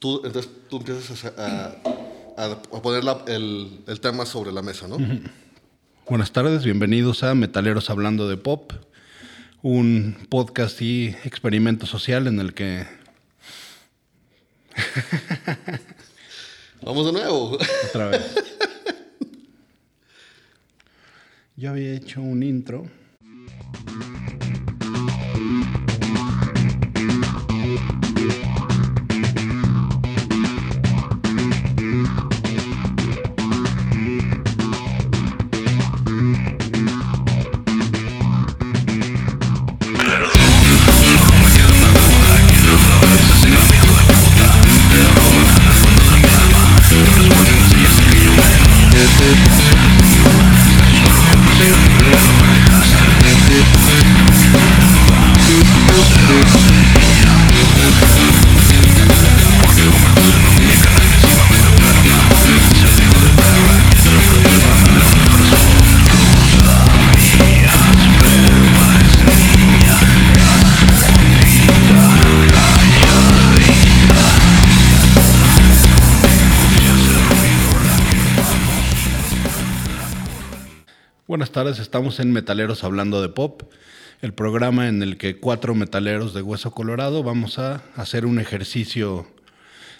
tú, entonces tú empiezas a, a- a poner la- el, el tema sobre la mesa, ¿no? Buenas tardes, bienvenidos a Metaleros Hablando de Pop, un podcast y experimento social en el que Vamos de nuevo. otra vez. Yo había hecho un intro. Tardes, estamos en Metaleros Hablando de Pop, el programa en el que cuatro metaleros de Hueso Colorado vamos a hacer un ejercicio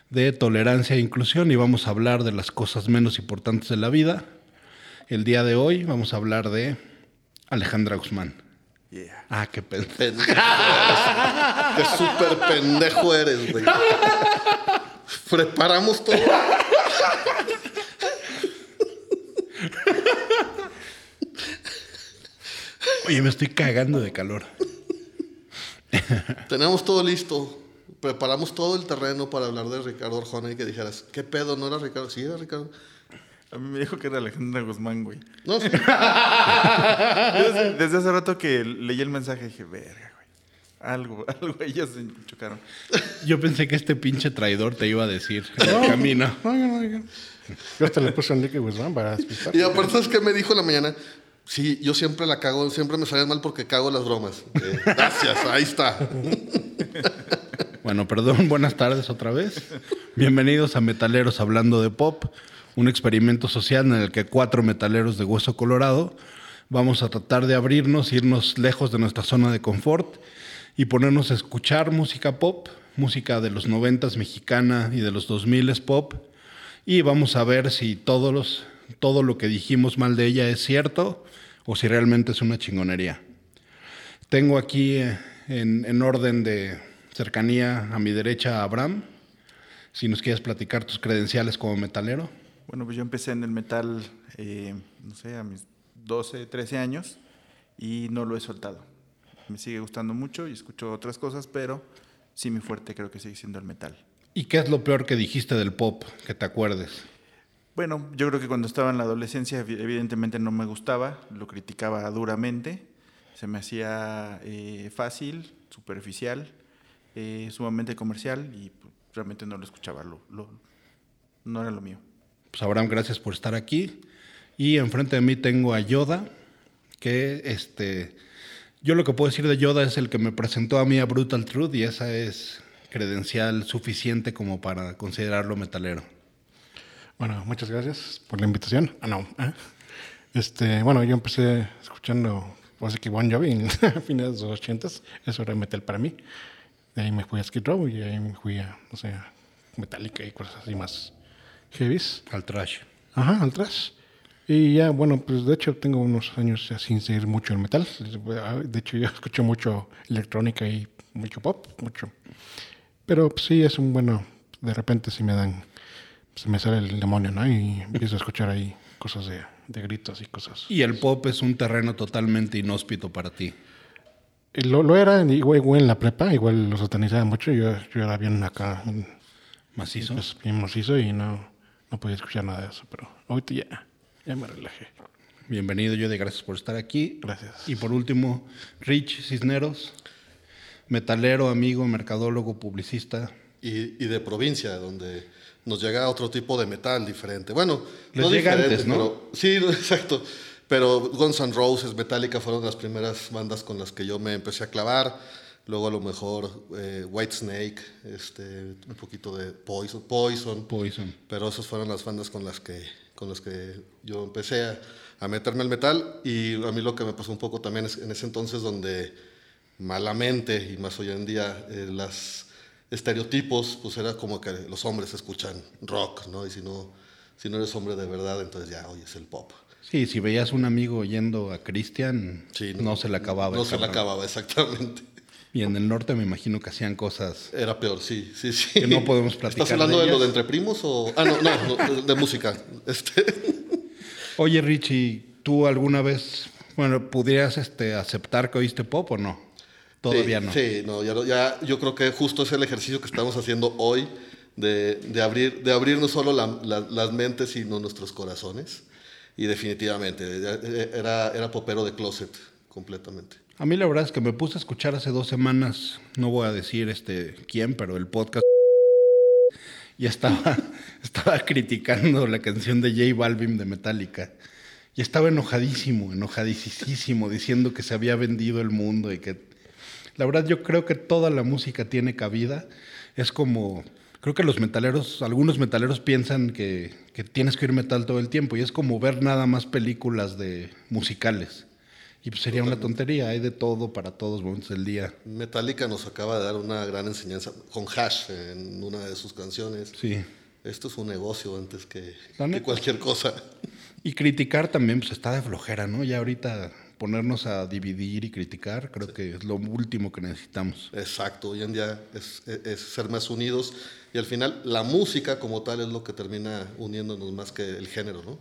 de tolerancia e inclusión y vamos a hablar de las cosas menos importantes de la vida. El día de hoy vamos a hablar de Alejandra Guzmán. Yeah. Ah, qué pendejo. Qué súper pendejo eres, güey. Preparamos todo. Oye, me estoy cagando de calor. Tenemos todo listo. Preparamos todo el terreno para hablar de Ricardo Arjona y que dijeras, ¿qué pedo? ¿No era Ricardo? Sí, era Ricardo. A mí me dijo que era Alejandra Guzmán, güey. No, sí. Desde, desde hace rato que leí el mensaje dije, verga, güey. Algo, algo, ellas se chocaron. Yo pensé que este pinche traidor te iba a decir en el camino. Oigan, oigan. Yo hasta le puse a Enrique Guzmán para despistar. Y aparte, es que me dijo en la mañana? Sí, yo siempre la cago, siempre me salen mal porque cago las bromas. Eh, gracias, ahí está. Bueno, perdón, buenas tardes otra vez. Bienvenidos a Metaleros Hablando de Pop, un experimento social en el que cuatro metaleros de hueso colorado vamos a tratar de abrirnos, irnos lejos de nuestra zona de confort y ponernos a escuchar música pop, música de los noventas mexicana y de los 2000 pop, y vamos a ver si todos los, todo lo que dijimos mal de ella es cierto o si realmente es una chingonería. Tengo aquí eh, en, en orden de cercanía a mi derecha a Abraham. Si nos quieres platicar tus credenciales como metalero. Bueno, pues yo empecé en el metal, eh, no sé, a mis 12, 13 años y no lo he soltado. Me sigue gustando mucho y escucho otras cosas, pero sí mi fuerte creo que sigue siendo el metal. ¿Y qué es lo peor que dijiste del pop, que te acuerdes? Bueno, yo creo que cuando estaba en la adolescencia evi- evidentemente no me gustaba, lo criticaba duramente, se me hacía eh, fácil, superficial, eh, sumamente comercial y pues, realmente no lo escuchaba, lo, lo- no era lo mío. Pues Abraham, gracias por estar aquí. Y enfrente de mí tengo a Yoda, que este, yo lo que puedo decir de Yoda es el que me presentó a mí a Brutal Truth y esa es credencial suficiente como para considerarlo metalero. Bueno, muchas gracias por la invitación. Ah, no. ¿eh? Este, bueno, yo empecé escuchando, así que Bon Jovi en finales de los ochentas. Eso era metal para mí. De ahí me fui a Skid Row y de ahí me fui a, no sé, a Metallica y cosas así más heavies. Al trash. Ajá, al trash. Y ya, bueno, pues de hecho tengo unos años sin seguir mucho el metal. De hecho, yo escucho mucho electrónica y mucho pop, mucho. Pero pues, sí, es un bueno. De repente sí me dan. Se me sale el demonio, ¿no? Y empiezo a escuchar ahí cosas de, de gritos y cosas. Y el pop es un terreno totalmente inhóspito para ti. Lo, lo era igual, igual en la prepa, igual lo satanizaba mucho. Yo, yo era bien acá, Macizo. pues, bien macizo y no, no podía escuchar nada de eso. Pero ahorita ya, ya me relajé. Bienvenido, yo de gracias por estar aquí. Gracias. Y por último, Rich Cisneros, metalero, amigo, mercadólogo, publicista. y, y de provincia, donde nos llega otro tipo de metal diferente. Bueno, Les no llega diferente, antes, ¿no? pero- sí, exacto. Pero Guns N' Roses, Metallica fueron las primeras bandas con las que yo me empecé a clavar. luego a lo mejor eh, White Snake, este, un poquito de Poison, Poison, Poison. pero esas fueron las bandas con las que, con las que yo empecé a, a meterme al metal y a mí lo que me pasó un poco también es en ese entonces donde malamente y más hoy en día eh, las estereotipos pues era como que los hombres escuchan rock, ¿no? Y si no, si no eres hombre de verdad, entonces ya oyes el pop. Sí, si veías un amigo yendo a Cristian, Sí, no, se le acababa. No se le cabrón. acababa, exactamente. Y en el norte me imagino que hacían cosas. Era peor, sí, sí, sí. Que no podemos platicar ¿Estás hablando de de, lo de entre primos o...? Ah, no, no, no, de, de música. Este, Oye, Richie, ¿tú alguna vez, bueno, pudieras este, aceptar que oíste pop o no? Todavía sí, no. Sí, no, ya, ya yo creo que justo es el ejercicio que estamos haciendo hoy de, de abrir, de abrir no solo la- la- las mentes, sino nuestros corazones. Y definitivamente, eh, era, era popero de closet, completamente. A mí la verdad es que me puse a escuchar hace dos semanas, no voy a decir este quién, pero el podcast y estaba, estaba criticando la canción de J Balvin de Metallica. Y estaba enojadísimo, enojadísimo, diciendo que se había vendido el mundo y que... La verdad yo creo que toda la música tiene cabida. Es como... Creo que los metaleros, algunos metaleros piensan que, que tienes que oír metal todo el tiempo y es como ver nada más películas de musicales. Y pues sería una tontería, hay de todo para todos momentos del día. Metallica nos acaba de dar una gran enseñanza con Hash en una de sus canciones. Sí. Esto es un negocio antes que, que cualquier cosa. Y criticar también, pues está de flojera, ¿no? Ya ahorita ponernos a dividir y criticar, creo que es lo último que necesitamos. Exacto, hoy en día es, es- es ser más unidos y al final la música como tal es lo que termina uniéndonos más que el género, ¿no?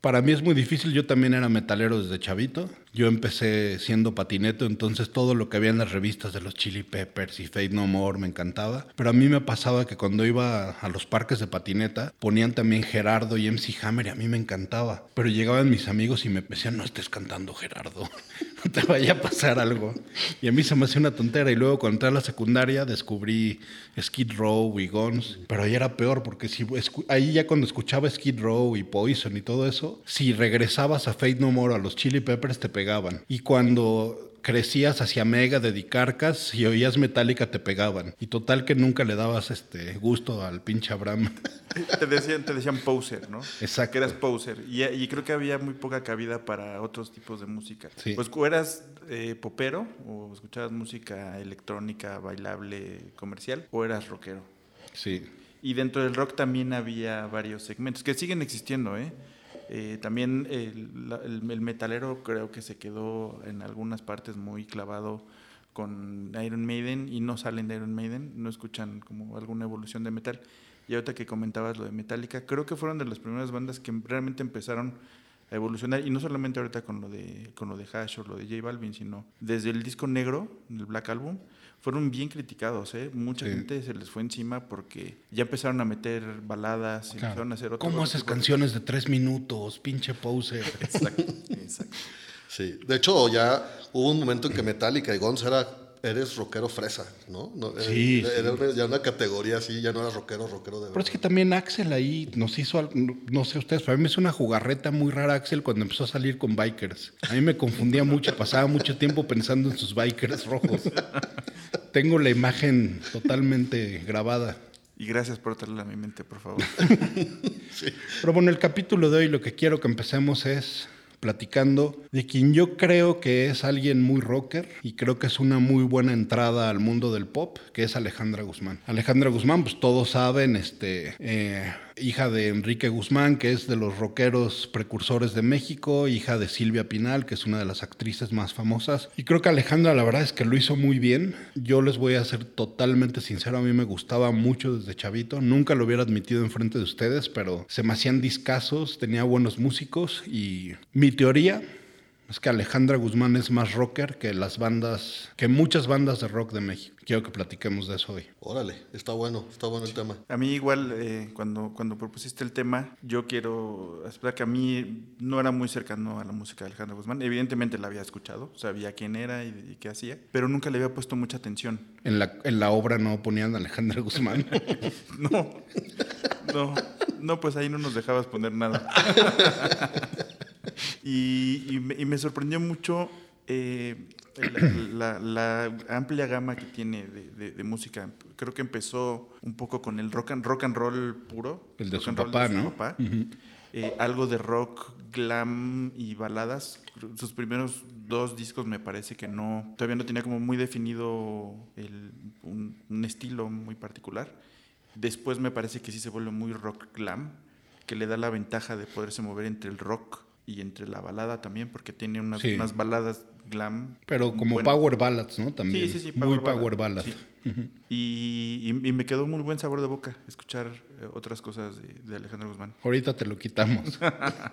Para mí es muy difícil, yo también era metalero desde chavito. Yo empecé siendo patineto, entonces todo lo que había en las revistas de los Chili Peppers y Fate No More me encantaba. Pero a mí me pasaba que cuando iba a los parques de patineta ponían también Gerardo y MC Hammer y a mí me encantaba. Pero llegaban mis amigos y me decían, no estés cantando Gerardo, no te vaya a pasar algo. Y a mí se me hacía una tontera. Y luego cuando entré a la secundaria descubrí Skid Row y Guns. Pero ahí era peor porque si ahí ya cuando escuchaba Skid Row y Poison y todo eso, si regresabas a Fate No More a los Chili Peppers te pegaban. Y cuando crecías hacia Mega de Dicarcas y oías Metallica te pegaban. Y total que nunca le dabas este gusto al pinche Abraham. Te decían, te decían poser, ¿no? Exacto. Que eras poser. Y, y creo que había muy poca cabida para otros tipos de música. Sí. Pues o eras eh, popero o escuchabas música electrónica, bailable, comercial, o eras rockero. Sí. Y dentro del rock también había varios segmentos que siguen existiendo, ¿eh? Eh, también el, metalero creo que se quedó en algunas partes muy clavado con Iron Maiden y no salen de Iron Maiden, no escuchan como alguna evolución de metal. Y ahorita que comentabas lo de Metallica, creo que fueron de las primeras bandas que realmente empezaron a evolucionar y no solamente ahorita con lo de con lo de Hash o lo de J Balvin, sino desde el disco negro, el Black Album, fueron bien criticados, ¿eh? Mucha Sí. gente se les fue encima porque ya empezaron a meter baladas, y empezaron a hacer otro ¿Cómo haces canciones de tres minutos, pinche poser? Exacto, exacto. Sí, de hecho ya hubo un momento en que Metallica y Guns era, eres rockero fresa, ¿no? No, era- Sí, era, una- ya una categoría así, ya no eras rockero, rockero de Pero es que también Axel ahí nos hizo, al- no, no sé ustedes, pero a mí me hizo una jugarreta muy rara Axel cuando empezó a salir con bikers. A mí me confundía mucho, pasaba mucho tiempo pensando en sus bikers rojos. Tengo la imagen totalmente grabada. Y gracias por traerla a mi mente, por favor. Pero bueno, el capítulo de hoy lo que quiero que empecemos es platicando de quien yo creo que es alguien muy rocker y creo que es una muy buena entrada al mundo del pop, que es Alejandra Guzmán. Alejandra Guzmán, pues todos saben, este, eh, hija de Enrique Guzmán, que es de los rockeros precursores de México, hija de Silvia Pinal, que es una de las actrices más famosas. Y creo que Alejandra la verdad es que lo hizo muy bien. Yo les voy a ser totalmente sincero, a mí me gustaba mucho desde chavito. Nunca lo hubiera admitido enfrente de ustedes, pero se me hacían discazos, tenía buenos músicos y mi teoría es que Alejandra Guzmán es más rocker que las bandas, que muchas bandas de rock de México. Quiero que platiquemos de eso hoy. Órale, está bueno, está bueno el tema. A mí igual, eh, cuando, cuando propusiste el tema, yo quiero explicar que a mí no era muy cercano a la música de Alejandra Guzmán. Evidentemente la había escuchado, sabía quién era y, y qué hacía, pero nunca le había puesto mucha atención. En la, en la obra no ponían a Alejandra Guzmán. No, no, no, pues ahí no nos dejabas poner nada. Y, y me, y me sorprendió mucho eh, La, la- la amplia gama que tiene de, de- de música. Creo que empezó un poco con el rock and, rock and roll puro. El de rock su and roll papá, ¿no? papá. Eh, algo de rock, glam y baladas. Sus primeros dos discos me parece que no, todavía no tenía como muy definido el- un, un estilo muy particular. Después me parece que sí se vuelve muy rock glam, que le da la ventaja de poderse mover entre el rock y entre la balada también, porque tiene unas, Sí. unas baladas glam. Pero como buenas. Power Ballads, ¿no? También. Sí, sí, sí, Muy ballad. Power Ballad. Sí. Y, y- y me quedó muy buen sabor de boca escuchar eh, otras cosas de, de Alejandro Guzmán. Ahorita te lo quitamos.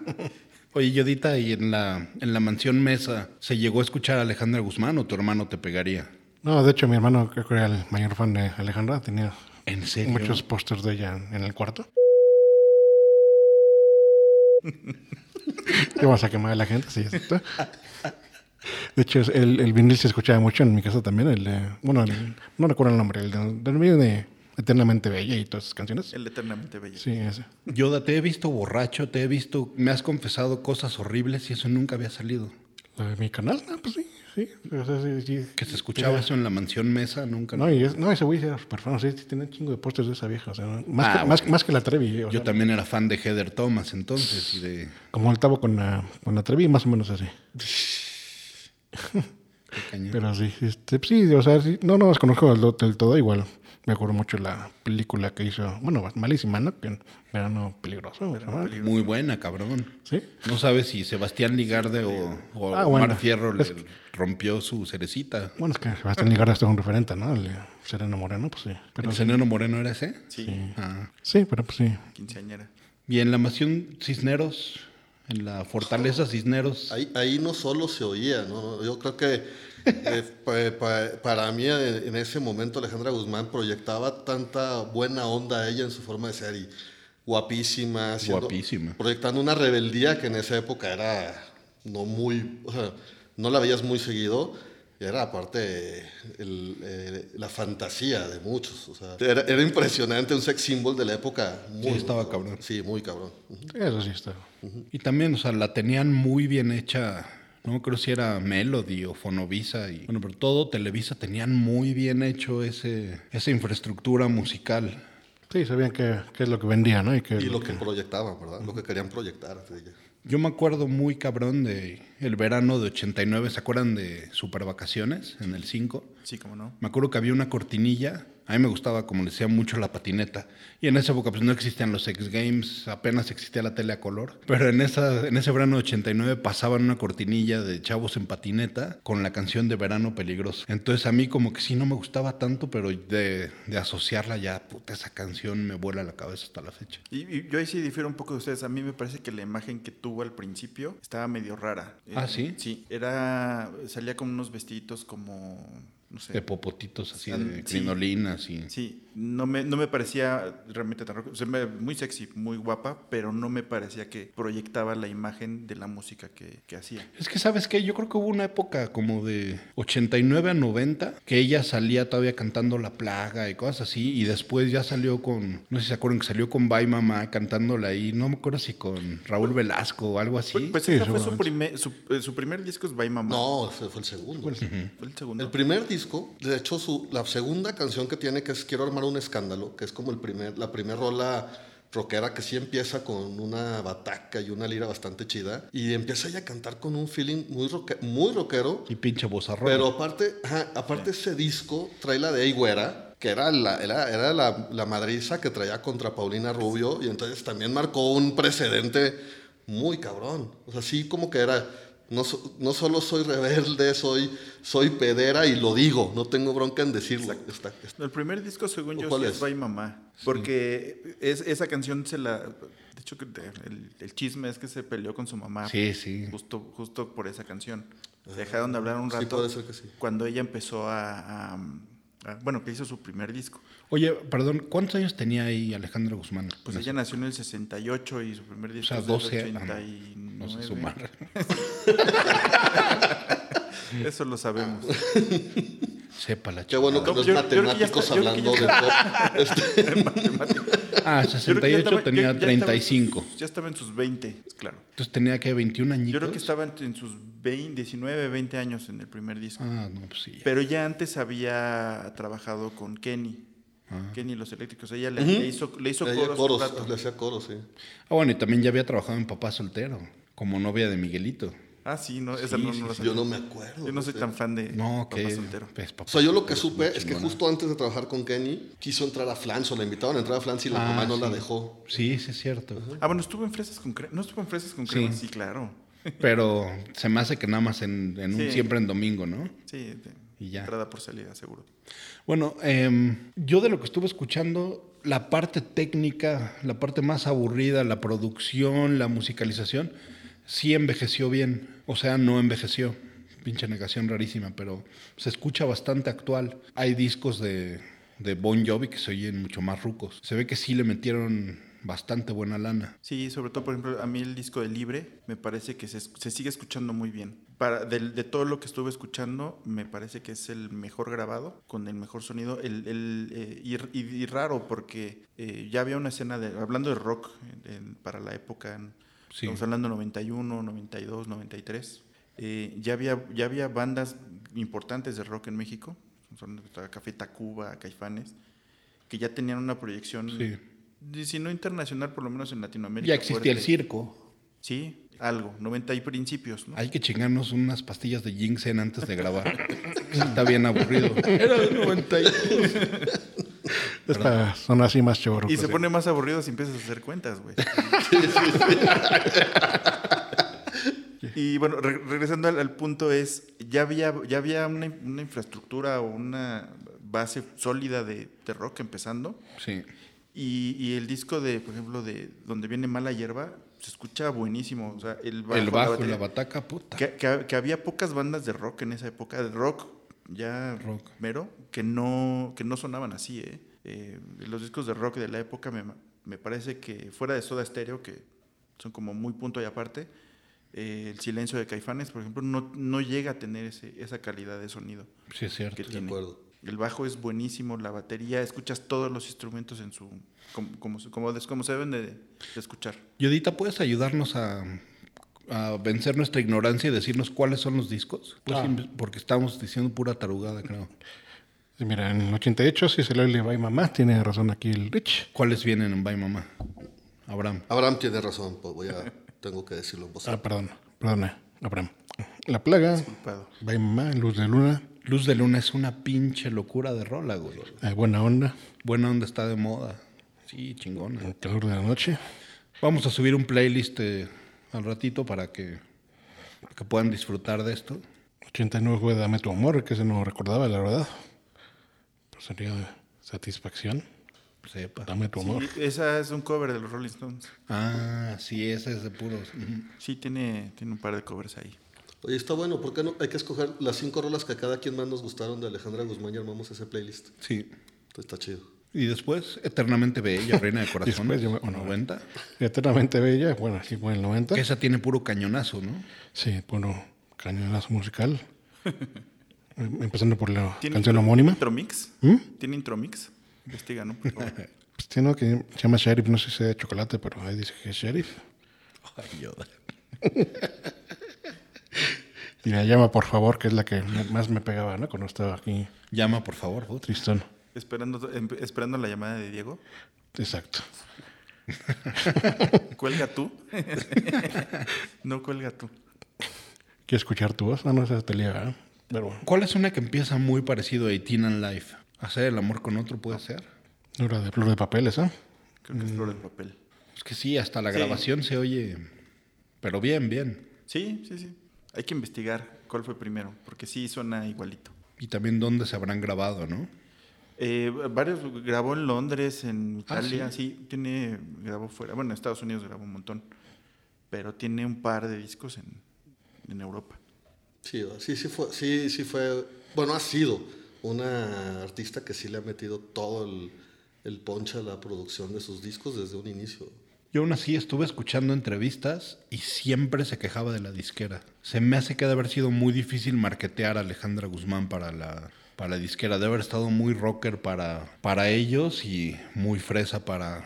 Oye, Yodita, ¿y en la, en la mansión Mesa se llegó a escuchar a Alejandra Guzmán o tu hermano te pegaría? No, de hecho, mi hermano, creo que era el mayor fan de Alejandra, tenía ¿En serio? muchos pósters de ella en el cuarto. ¿Qué vas a quemar a la gente? Sí, exacto. De hecho, el, el vinil se escuchaba mucho en mi casa también. El de, bueno, el- no recuerdo el nombre, el de, del medio de Eternamente Bella y todas esas canciones. El eternamente bello. Sí, ese. Yoda, te he visto borracho, te he visto, me has confesado cosas horribles y eso nunca había salido. ¿Lo de mi canal? No, pues sí, sí. O sea, sí, sí. Que se escuchaba eso en la mansión Mesa, nunca. No, y es- no, ese güey era super fan. Sí, sí, tiene un chingo de pósters de esa vieja. O sea, más, Ah, que, más, más que la Trevi. o Yo sea, también era fan de Heather Thomas entonces y de... Como el tabo con la, con la Trevi, más o menos así. qué. Pero sí, este, sí, o sea, sí, no, no las conozco del, do- del todo igual. Me acuerdo mucho la película que hizo, bueno, malísima, ¿no? Que verano peligroso, ¿verdad? Muy buena, cabrón. Sí. No sabes si Sebastián Ligarde o, o Ah, Omar. Fierro Es- le rompió su cerecita. Bueno, es que Sebastián Ligarda es un referente, ¿no? El Sereno Moreno, pues sí. Pero ¿El sí, Sereno Moreno era ese? Sí, Ah. sí, pero pues sí. quinceañera. Y en la mansión Cisneros, en la fortaleza Cisneros, Ahí, ahí no solo se oía, ¿no? Yo creo que eh, pa- pa- para mí eh, en ese momento Alejandra Guzmán proyectaba tanta buena onda a ella en su forma de ser y guapísima, haciendo- Guapísima. proyectando una rebeldía que en esa época era no muy, o sea, no la veías muy seguido. Era aparte el, eh, la fantasía de muchos. o sea, era, era impresionante, un sex symbol de la época. Muy, Sí, estaba cabrón. Sí, muy cabrón. Ujú. Eso sí está. y también, o sea, la tenían muy bien hecha. No creo si era Melody o Fonovisa. Y, bueno, pero todo Televisa tenían muy bien hecho ese, esa infraestructura musical. Sí, sabían qué, qué es lo que vendía, ¿no? Y, qué Y lo que proyectaban, ¿verdad? Lo que querían proyectar. de ella. Yo me acuerdo muy cabrón de el verano de 89, ¿se acuerdan de Super Vacaciones en el 5? Sí, como no. Me acuerdo que había una cortinilla, a mí me gustaba, como les decía, mucho la patineta. Y en esa época pues no existían los X Games, apenas existía la tele a color. Pero en, esa, en ese verano de 89 pasaban una cortinilla de chavos en patineta con la canción de Verano Peligroso. Entonces a mí como que sí no me gustaba tanto, pero de, de asociarla ya, puta, esa canción me vuela la cabeza hasta la fecha. Y, y yo ahí sí difiero un poco de ustedes. A mí me parece que la imagen que tuvo al principio estaba medio rara. Ah, Eh, ¿sí? Sí, era, salía con unos vestiditos como, no sé. De popotitos así, de sí. crinolinas y... Sí, no me, no me parecía realmente tan rock. O sea, muy sexy, muy guapa, pero no me parecía que proyectaba la imagen de la música que, que hacía. Es que, ¿sabes qué? Yo creo que hubo una época como de 89 a 90 que ella salía todavía cantando La Plaga y cosas así. Y después ya salió con, no sé si se acuerdan que salió con Bye Mamá cantándola ahí. No me acuerdo si con Raúl Velasco o algo así. Pues, pues Sí, ese fue su primer, su, eh, su primer disco es Bye Mamá. No, ese fue el segundo. Fue el segundo. El primer disco, de hecho, su, la segunda canción que tiene, que es Quiero armar un escándalo, que es como el primer, la primera rola rockera que sí empieza con una bataca y una lira bastante chida. Y empieza ella a cantar con un feeling muy, muy rockero. y pinche bozarrón. Pero aparte, ajá, aparte ese disco trae la de Ey Güera, que era, la, era, era la, la madriza que traía contra Paulina Rubio. Y entonces también marcó un precedente muy cabrón. O sea, sí como que era... No, so- no solo soy rebelde, soy, soy pedera y lo digo, no tengo bronca en decirlo. Está- está- El primer disco, según yo, ¿Cuál sí es? Bye Mamá. Porque es, esa canción se la... De hecho, el, el chisme es que se peleó con su mamá. Sí, sí. Justo, justo por esa canción. Se dejaron de hablar un Sí, rato. puede ser que sí. Cuando ella empezó a, a- a- Bueno, que hizo su primer disco. Oye, perdón, ¿cuántos años tenía ahí Alejandra Guzmán? Pues ella nació en el 68 y su primer disco sea, es del 12 años. 89. No sé sumar. Eso lo sabemos. Sepa la Qué chica. bueno que No, no es yo- yo creo que ya matemáticos está- yo creo que hablando de ya. Este, Ah, Yo creo que ya 68 estaba- tenía ya- ya estaba en 35. sus- Ya estaba en sus 20, claro. Entonces tenía que 21 añitos. Yo creo que estaba en, sus 20, 19, 20 años en el primer disco. Ah, no, pues sí. Pero ya antes había trabajado con Kenny. Ah. Kenny y los eléctricos. Ella le, le hizo, le hizo le coros, coros, le hacía coros, sí. Ah, bueno, y también ya había trabajado en Papá Soltero, como novia de Miguelito. Ah, sí, no, esa Sí, no, no la sí. Yo no me acuerdo. Yo no soy tan fan de No. Soltero. pues, Papá O sea, yo lo que es supe es que justo antes de trabajar con Kenny, quiso entrar a Flans o la invitaron a entrar a Flans y la Ah, mamá no la dejó. Sí, sí es cierto. Ah, bueno, estuvo en Fresas con Crema. No estuvo en Fresas con Sí. Crema, sí, claro. Pero se me hace que nada más en, en un Sí. siempre en domingo, ¿no? Sí, de- Y ya. entrada por salida, seguro. Bueno, em, yo de lo que estuve escuchando, la parte técnica, la parte más aburrida, la producción, la musicalización, sí envejeció bien. O sea, no envejeció. Pinche negación rarísima, pero se escucha bastante actual. Hay discos de, de Bon Jovi que se oyen mucho más rucos. Se ve que sí le metieron bastante buena lana. Sí, sobre todo, por ejemplo, a mí el disco de Libre me parece que se, se sigue escuchando muy bien. Para, del- de, todo lo que estuve escuchando, me parece que es el mejor grabado, con el mejor sonido. El, el, eh, y, y- y raro, porque eh, ya había una escena, de, hablando de rock en- en- para la época, en- Sí. estamos hablando de 91, 92, 93, eh, ya, había, ya había bandas importantes de rock en México, son Café Tacuba, Caifanes, que ya tenían una proyección Sí. si no internacional, por lo menos en Latinoamérica. Ya existía el fuerte. circo. Sí, algo, 90 y principios, ¿no? Hay que chingarnos unas pastillas de ginseng antes de grabar. Está bien aburrido. Era de 92. Es para son así más chavos. y se pone más aburrido si empiezas a hacer cuentas, güey. y bueno, re- regresando al, al punto es, ya había, ya había una, una infraestructura o una base sólida de, de rock empezando. Sí. Y, y el disco de, por ejemplo, de Donde viene mala hierba, se escucha buenísimo. O sea, el bajo, el la bajo, batería. la bataca, puta. Que, que- que había pocas bandas de rock en esa época, de rock ya Rock. mero, que no, que no sonaban así. ¿eh? Eh, los discos de rock de la época me, me parece que fuera de Soda Stereo, que son como muy punto y aparte, eh, el silencio de Caifanes, por ejemplo, no, no llega a tener ese, esa calidad de sonido Sí, es cierto. que De acuerdo. El bajo es buenísimo, la batería, escuchas todos los instrumentos en su como, como, como, como se deben de, de escuchar. Yodita, ¿puedes ayudarnos a, a vencer nuestra ignorancia y decirnos cuáles son los discos? Pues Ah. sí, porque estamos diciendo pura tarugada, creo. Mira, en el 88 sí se le va y mamá. Tiene razón aquí el Rich. ¿Cuáles vienen en Bye Mamá? Abraham. Abraham tiene razón, pues voy a, tengo que decirlo en voz Ah, alta. perdón. Perdona, Abraham. La plaga. Disculpado. Va y mamá. Luz de luna. Luz de Luna es una pinche locura de rola, güey. eh, buena onda. Buena onda está de moda. Sí, chingona. El calor de la noche. Vamos a subir un playlist eh, al ratito para que, para que puedan disfrutar de esto. 89 fue Dame tu amor, que se no recordaba, la verdad. Sería de satisfacción. Sepa. Dame tu amor. Sí, esa es un cover de los Rolling Stones. Ah, sí, ese es de puros. Sí, tiene, tiene un par de covers ahí. Oye, está bueno, ¿por qué no? Hay que escoger las cinco rolas que a cada quien más nos gustaron de Alejandra Guzmán y armamos ese playlist. Sí. Entonces, está chido. Y después, Eternamente Bella, Reina de Corazones, Después, yo- bueno, 90. Eternamente bella. Bueno, sí fue en el 90. Que esa tiene puro cañonazo, ¿no? Sí, puro cañonazo musical. Em- Empezando por la ¿Tiene canción intro- homónima. ¿Intromix? ¿Mm? ¿Tiene Intromix? Investiga, ¿no? Por favor. Pues tiene uno que se llama Sheriff, no sé si sea de chocolate, pero ahí dice que es Sheriff. Ay, Yoda. Y la llama, por favor, que es la que más me pegaba, ¿no? Cuando estaba aquí Llama, por favor, tristón. esperando, em- esperando la llamada de Diego. Exacto. ¿Cuelga tú? no cuelga tú. ¿Quieres escuchar tu voz? Ah, no, esa te liga, ¿verdad? Pero bueno, ¿Cuál es una que empieza muy parecido a 18 and Life? ¿Hacer el amor con otro puede ser? era de flor de papel esa. Creo que es flor de papel. Es que sí, hasta la Sí. grabación se oye, pero bien, bien. Sí, sí, sí. Hay que investigar cuál fue primero, porque sí suena igualito. Y también dónde se habrán grabado, ¿no? Eh, varios grabó en Londres, en Ah, Italia, sí? tiene grabó fuera, bueno, en Estados Unidos grabó un montón, pero tiene un par de discos en, en Europa. Sí, sí, sí fue, sí, sí fue, bueno, ha sido una artista que sí le ha metido todo el, el ponche a la producción de sus discos desde un inicio. Yo aún así estuve escuchando entrevistas y siempre se quejaba de la disquera. Se me hace que ha de haber sido muy difícil marketear a Alejandra Guzmán para la, para la disquera. Debe haber estado muy rocker para, para ellos y muy fresa para...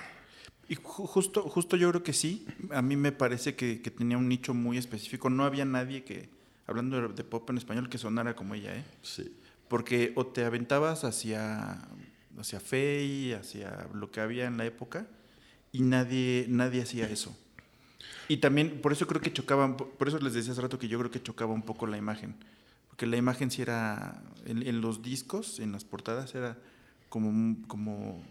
Y ju- justo, justo yo creo que sí. A mí me parece que, que tenía un nicho muy específico. No había nadie que, hablando de, pop en español, que sonara como ella, ¿eh? Sí. Porque o te aventabas hacia, hacia Fey, hacia lo que había en la época, y nadie, nadie hacía eso. Y también, por eso creo que chocaban, por eso les decía hace rato que yo creo que chocaba un poco la imagen. Porque la imagen sí era, en, en los discos, en las portadas, era como, como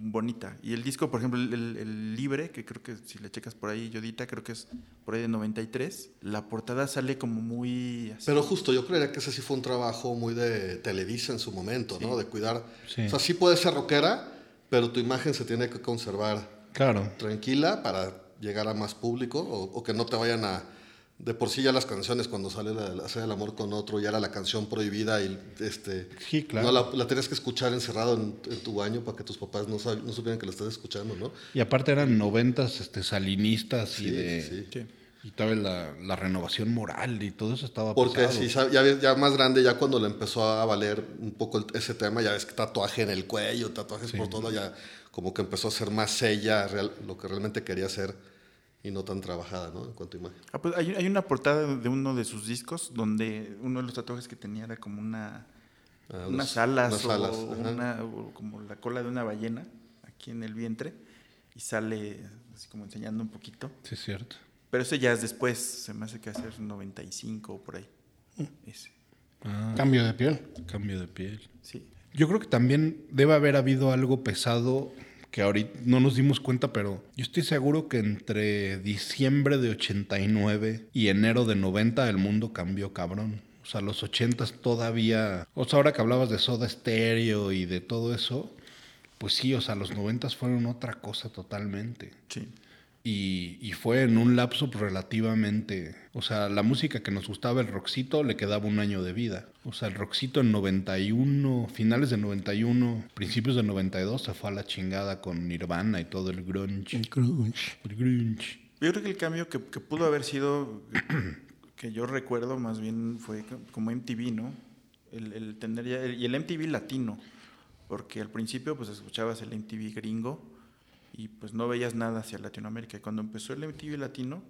bonita. Y el disco, por ejemplo, el, el- el libre, que creo que si le checas por ahí, Yodita, creo que es por ahí de 93, la portada sale como muy... así. Pero justo, yo creería que ese sí fue un trabajo muy de Televisa en su momento, ¿no? De cuidar. Sí. O sea, sí puede ser rockera, pero tu imagen se tiene que conservar Claro. tranquila para llegar a más público o, o que no te vayan a... De por sí ya las canciones cuando sale la, la- hacer el amor con otro ya era la canción prohibida y este Sí, claro. no la, la tenías que escuchar encerrado en, en tu baño para que tus papás no, sab- no supieran que la estás escuchando, ¿no? Y aparte eran noventas este, salinistas Sí, y de... sí. Sí. Y todavía la, la renovación moral y todo eso estaba Porque pesado. si ya, ves- ya más grande, ya cuando le empezó a valer un poco el- ese tema, ya ves que tatuaje en el cuello, tatuajes por todo, ya como que empezó a ser más ella, real- lo que realmente quería ser y no tan trabajada, ¿no? En cuanto a imagen. Ah, pues hay, hay una portada de uno de sus discos donde uno de los tatuajes que tenía era como una, Ah, unas alas, unas o, alas, ajá. una, o como la cola de una ballena aquí en el vientre y sale así como enseñando un poquito. Sí, es cierto. Pero ese ya es después, se me hace que hacer 95 o por ahí. Ese, Ah, Cambio de piel. cambio de piel. sí. Yo creo que también debe haber habido algo pesado que ahorita no nos dimos cuenta, pero yo estoy seguro que entre diciembre de 89 y enero de 90 el mundo cambió cabrón. O sea, los 80 todavía... O sea, ahora que hablabas de Soda Stereo y de todo eso, pues sí, o sea, los 90 fueron otra cosa totalmente. Sí. Y, y fue en un lapso relativamente... O sea, la música que nos gustaba, el rockcito, le quedaba un año de vida. O sea, el rockcito en 91, finales de 91, principios de 92, se fue a la chingada con Nirvana y todo el grunge. El grunge. El grunge. Yo creo que el cambio que, que pudo haber sido, que yo recuerdo más bien fue como MTV, ¿no? El, el tener ya, y el MTV latino, porque al principio pues escuchabas el MTV gringo y pues no veías nada hacia Latinoamérica. Y cuando empezó el MTV latino,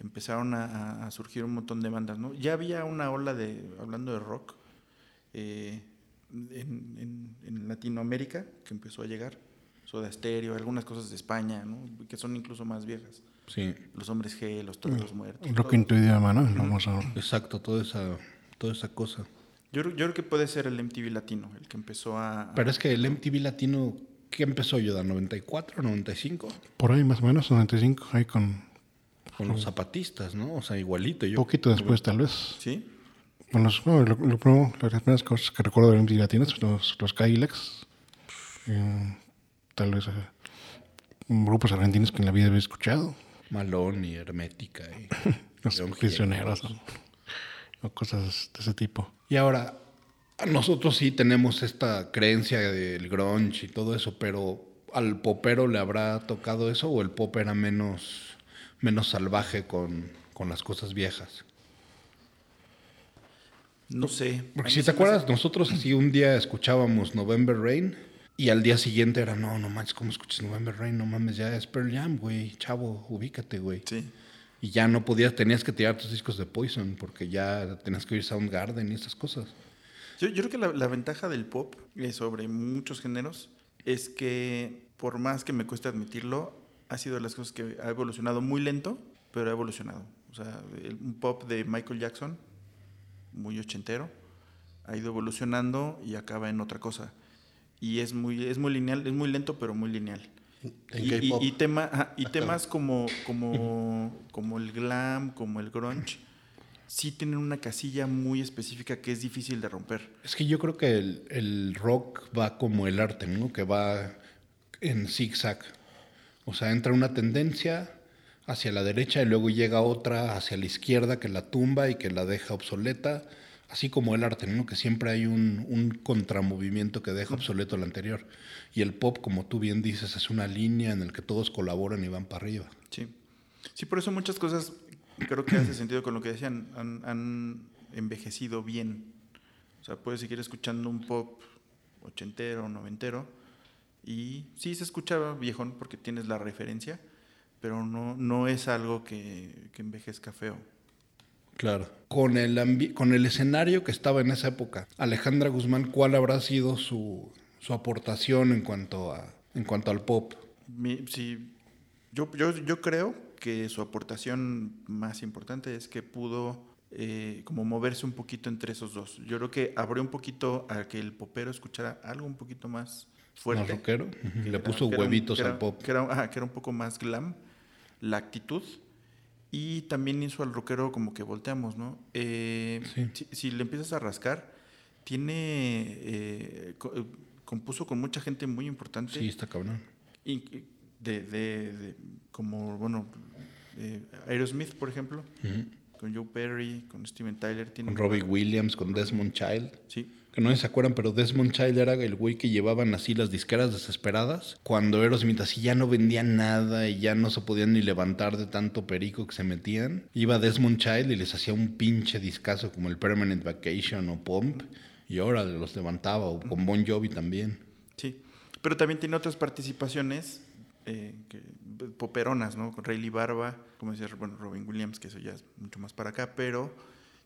empezaron a, surgir un montón de bandas, ¿no? Ya había una ola de, hablando de rock, eh, en, en- en Latinoamérica que empezó a llegar. Soda Stereo, algunas cosas de España, ¿no? Que son incluso más viejas. Sí, Los hombres G, los toros muertos. Rock todo. en tu idioma, ¿no? Vamos a... exacto, toda esa, toda esa cosa. Yo, creo- yo creo que puede ser el MTV latino, el que empezó a... a- Pero es que el MTV latino, ¿qué empezó yo? ¿94, 95? Por ahí más o menos, 95, ahí con... Con los zapatistas, ¿no? O sea, igualito. Yo, poquito después, tal vez. ¿Sí? Con los, no, lo, lo primero, las primeras cosas que recuerdo de Latinos, pues, los, los Cadillacs, eh, tal vez eh, grupos argentinos que en la vida había escuchado, Malón y Hermética. Y los prisioneros o, o cosas de ese tipo. Y ahora, nosotros sí tenemos esta creencia del grunge y todo eso, pero ¿al popero le habrá tocado eso o el pop era menos, menos salvaje con, con las cosas viejas? No sé. Porque si te hace- acuerdas, nosotros así un día escuchábamos November Rain y al día siguiente era, no, no manches, ¿cómo escuchas November Rain? No mames, ya es Pearl Jam, güey, chavo, ubícate, güey. Sí. Y ya no podías, tenías que tirar tus discos de Poison porque ya tenías que oír Soundgarden y esas cosas. Yo, yo creo que la, la ventaja del pop eh, sobre muchos géneros es que, por más que me cueste admitirlo, ha sido de las cosas que ha evolucionado muy lento, pero ha evolucionado. O sea, el- un pop de Michael Jackson, muy ochentero, ha ido evolucionando y acaba en otra cosa. Y es muy, es muy lineal, es muy lento, pero muy lineal. Y, y- K-pop. y tema- ajá, y temas como, como, como el glam, como el grunge, sí tienen una casilla muy específica que es difícil de romper. Es que yo creo que el, el rock va como el arte, ¿no? Que va en zigzag. O sea, entra una tendencia hacia la derecha y luego llega otra hacia la izquierda que la tumba y que la deja obsoleta. Así como el arte, ¿no? Que siempre hay un, un contramovimiento que deja obsoleto el anterior. Y el pop, como tú bien dices, es una línea en la que todos colaboran y van para arriba. Sí. Sí, por eso muchas cosas creo que hace sentido con lo que decían, han, han envejecido bien. O sea, puedes seguir escuchando un pop ochentero, noventero. Y sí se escucha viejón porque tienes la referencia, pero no, no es algo que, que envejezca feo. Claro. Con el, con el escenario que estaba en esa época, Alejandra Guzmán, ¿cuál habrá sido su, su aportación en cuanto, a, en cuanto al pop? Mi- sí, yo, yo, yo creo que su aportación más importante es que pudo eh, como moverse un poquito entre esos dos. Yo creo que abrió un poquito a que el popero escuchara algo un poquito más fuerte. ¿Más rockero? Que Le puso era huevitos era- al pop. Que era, ajá, que era un poco más glam, la actitud. Y también hizo al rockero como que volteamos, ¿no? Eh, Sí. si, si le empiezas a rascar, tiene... eh, co- eh, compuso con mucha gente muy importante. Sí, está cabrón. Y de, de- de- como, bueno, eh, Aerosmith, por ejemplo, con Joe Perry, con Steven Tyler. Tiene Con Robbie Williams, con Desmond Child. Sí, Que no se acuerdan, pero Desmond Child era el güey que llevaban así las disqueras desesperadas. Cuando Aerosmith así ya no vendían nada y ya no se podían ni levantar de tanto perico que se metían. Iba Desmond Child y les hacía un pinche discazo como el Permanent Vacation o Pump. Y ahora los levantaba, o con Bon Jovi también. sí. Pero también tiene otras participaciones eh, que- poperonas, ¿no? Con Rayleigh Barba, como decía, bueno, Robin Williams, que eso ya es mucho más para acá, pero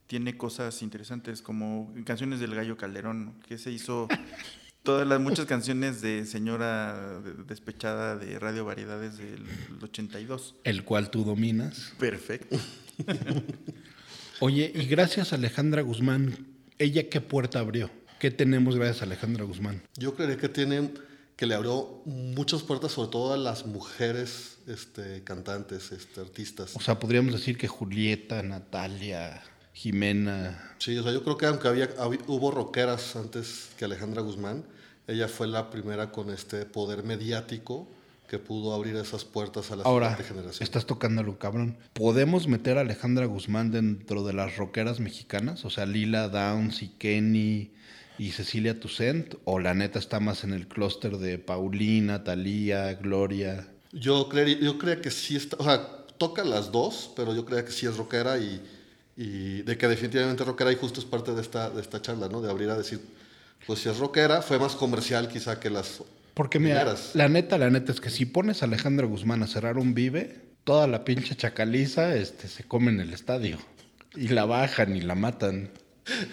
tiene cosas interesantes como canciones del Gallo Calderón, que se hizo todas las muchas canciones de señora de- despechada de Radio Variedades del 82. El cual tú dominas. Perfecto. Oye, y gracias a Alejandra Guzmán, ¿ella qué puerta abrió? ¿Qué tenemos gracias a Alejandra Guzmán? Yo creería que tiene que le abrió muchas puertas, sobre todo a las mujeres este, cantantes, este, artistas. O sea, podríamos decir que Julieta, Natalia, Jimena. Sí, o sea, yo creo que aunque había, hubo rockeras antes que Alejandra Guzmán, ella fue la primera con este poder mediático que pudo abrir esas puertas a la Ahora, siguiente generación. estás tocándolo, cabrón. ¿Podemos meter a Alejandra Guzmán dentro de las rockeras mexicanas? O sea, Lila Downs y Kenny y Cecilia Toussaint. ¿O la neta está más en el clúster de Paulina, Talía, Gloria? Yo creería, yo creía que sí está, o sea, toca las dos, pero yo creía que sí es rockera y, y de que definitivamente es rockera y justo es parte de esta, de esta charla, ¿no? De abrir a decir, pues si es rockera, fue más comercial quizá que las Porque mira, la neta, la neta es que si pones a Alejandra Guzmán a cerrar un vive, toda la pinche chacaliza este, se come en el estadio. Y la bajan y la matan.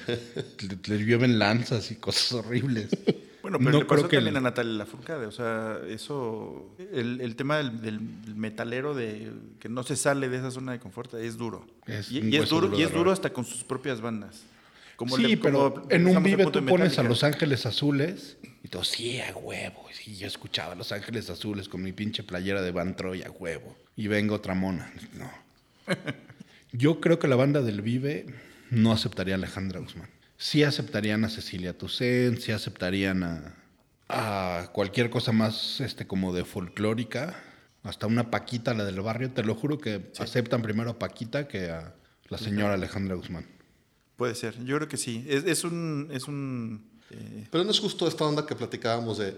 Le, le llueven lanzas y cosas horribles. Bueno, pero No le pasó creo que también el- a Natalia Lafourcade, o sea, eso, el, el tema del, del metalero de que no se sale de esa zona de confort es duro. Es y, es duro, duro y es duro hasta con sus propias bandas. Como sí, le- pero como en un vive tú pones a. Los Ángeles Azules y todo, sí, a huevo. Y yo escuchaba Los Ángeles Azules con mi pinche playera de Van Troy a huevo. Y venga otra mona. No. Yo creo que la banda del Vive no aceptaría a Alejandra Guzmán. Sí aceptarían a Cecilia Toussaint, sí aceptarían a, a cualquier cosa más este, como de folclórica. Hasta una Paquita, la del barrio. Te lo juro que aceptan primero a Paquita que a la señora Alejandra Guzmán. Puede ser, yo creo que sí. Es, es un... Es un eh, Pero no es justo esta onda que platicábamos de,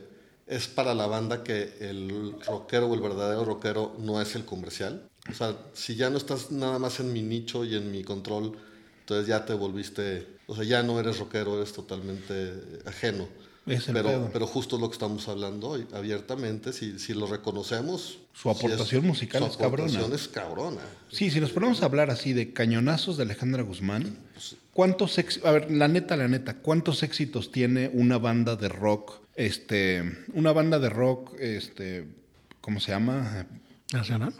es para la banda que el rockero o el verdadero rockero no es el comercial. O sea, si ya no estás nada más en mi nicho y en mi control, entonces ya te volviste, o sea, ya no eres rockero, eres totalmente ajeno. Es el pero, pedo. pero justo es lo que estamos hablando hoy, abiertamente, si, si lo reconocemos. Su aportación musical su es cabrona. aportación es cabrona. Sí, si nos ponemos a hablar así de cañonazos de Alejandra Guzmán, ¿cuántos éxitos, a ver, la neta, la neta, cuántos éxitos tiene una banda de rock, este, una banda de rock, este, ¿cómo se llama? ¿Nacional?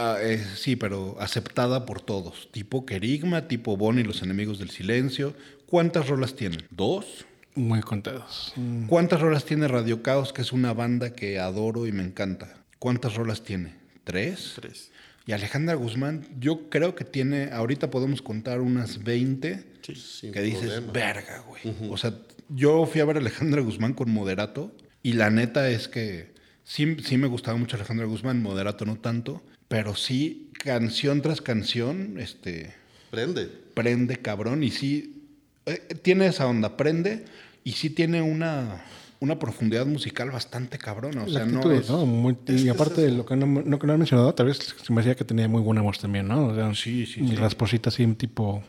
Ah, eh, sí, pero aceptada por todos, tipo Kerigma, tipo Bonnie y los enemigos del silencio. ¿Cuántas rolas tienen? ¿Dos? Muy contados. Mm, ¿Cuántas rolas tiene Radio Caos, que es una banda que adoro y me encanta? ¿Cuántas rolas tiene? ¿Tres? tres. Y Alejandra Guzmán, yo creo que tiene, ahorita podemos contar unas 20 Sin que dices, problema. verga, güey. O sea, yo fui a ver a Alejandra Guzmán con Moderato y la neta es que sí, sí me gustaba mucho Alejandra Guzmán, Moderato no tanto, pero sí, canción tras canción, este, Prende. prende cabrón y sí, eh, tiene esa onda, prende y sí tiene una, una profundidad musical bastante cabrona. O sea, no es- ¿no? Muy- es y aparte es de lo que no, no, que no han mencionado, tal vez se me hacía que tenía muy buena voz también, ¿no? O sea, Sí, sí, y sí. rasposita así, un tipo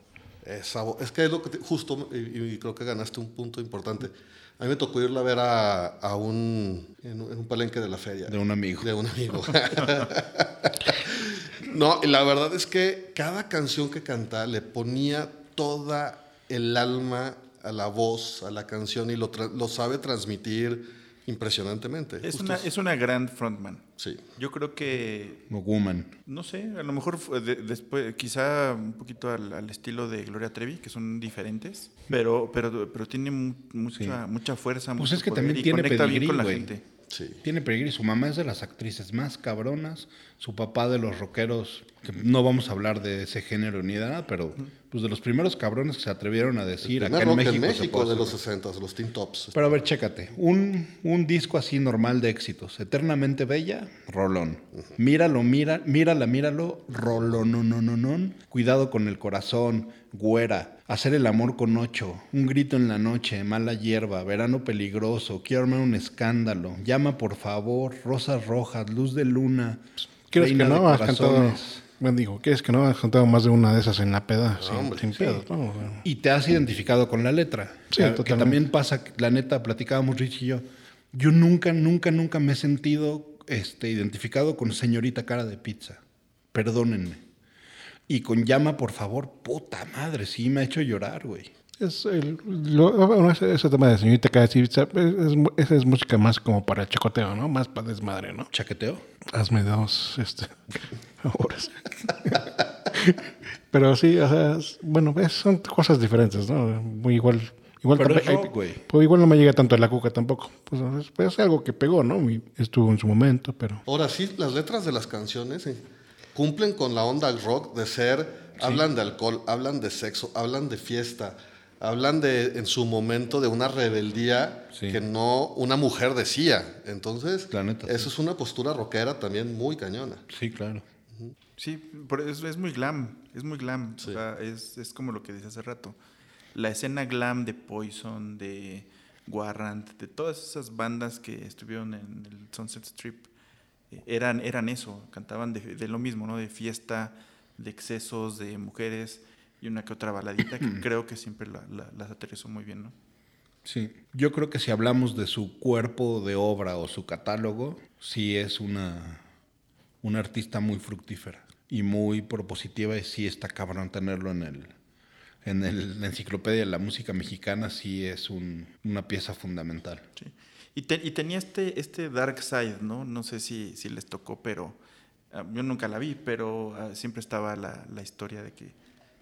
Esa es que es lo que te- justo, y, y creo que ganaste un punto importante. A mí me tocó irla a ver a, a un, en, un en un palenque de la feria. De un amigo. De un amigo. no, y la verdad es que cada canción que cantaba le ponía toda el alma a la voz, a la canción, y lo, tra- lo sabe transmitir impresionantemente. Es una, es una gran frontman. Sí. Yo creo que O Woman. No sé, a lo mejor fue de- después, quizá un poquito al, al estilo de Gloria Trevi, que son diferentes, pero, pero, pero tiene mu- mucha, mucha fuerza. Pues mucho es que poder también y tiene conecta bien pedigrí, con la gente. Sí. Tiene pedigrí. Su mamá es de las actrices más cabronas. Su papá de los rockeros, que no vamos a hablar de ese género ni nada, pero pues de los primeros cabrones que se atrevieron a decir acá en México. en México de los 60, los Teen Tops. Pero a ver, chécate. Un, un disco así normal de éxitos. Eternamente Bella, rolón. Míralo, mira, mírala, míralo, rolón, no, no, no, no. Cuidado con el corazón, güera. Hacer el amor con ocho. Un grito en la noche, mala hierba, verano peligroso. Quiero armar un escándalo. Llama por favor, rosas rojas, luz de luna. ¿Quieres que no? Has cantado. corazones. Bueno, digo, ¿quieres que no? Has cantado más de una de esas en la peda. sin hombre, sin sí. ¿no? Bueno. Y te has identificado con la letra. Sí, que, que también pasa, la neta, platicábamos Rich y yo. Yo nunca, nunca, nunca me he sentido este, identificado con señorita cara de pizza. Perdónenme. Y con llama, por favor, puta madre, sí me ha hecho llorar, güey. Es el, lo- bueno, ese, ese tema de señorita es, mu- esa es música más como para chacoteo, ¿no? Más para desmadre, ¿no? ¿Chaqueteo? Hazme dos este, horas. Pero sí, o sea, es- bueno, es- son cosas diferentes, ¿no? Muy igual. Igual, Pero también- es rock, hay- güey. pues igual no me llega tanto a la cuca tampoco. Pues es, pues es algo que pegó, ¿no? Y estuvo en su momento, pero... Ahora sí, las letras de las canciones eh, cumplen con la onda del rock de ser, hablan de alcohol, hablan de sexo, hablan de fiesta, hablan de, en su momento, de una rebeldía Sí. que no una mujer decía. Entonces, sí. eso es una postura rockera también muy cañona. Sí, claro. Sí, por eso es muy glam, es muy glam. O sea, es, es como lo que decía hace rato. La escena glam de Poison, de Warrant, de todas esas bandas que estuvieron en el Sunset Strip, eh, eran, eran eso, cantaban de, de lo mismo, ¿no? De fiesta, de excesos, de mujeres y una que otra baladita que creo que siempre la- la- las aterrizó muy bien, ¿no? Sí. Yo creo que si hablamos de su cuerpo de obra o su catálogo, sí es una, una artista muy fructífera y muy propositiva y sí está cabrón tenerlo en el en el- la enciclopedia de la música mexicana sí es un- una pieza fundamental. Sí. Y, te- y tenía este, este Dark Side, ¿no? No sé si, si les tocó, pero ah, yo nunca la vi, pero ah, siempre estaba la, la historia de que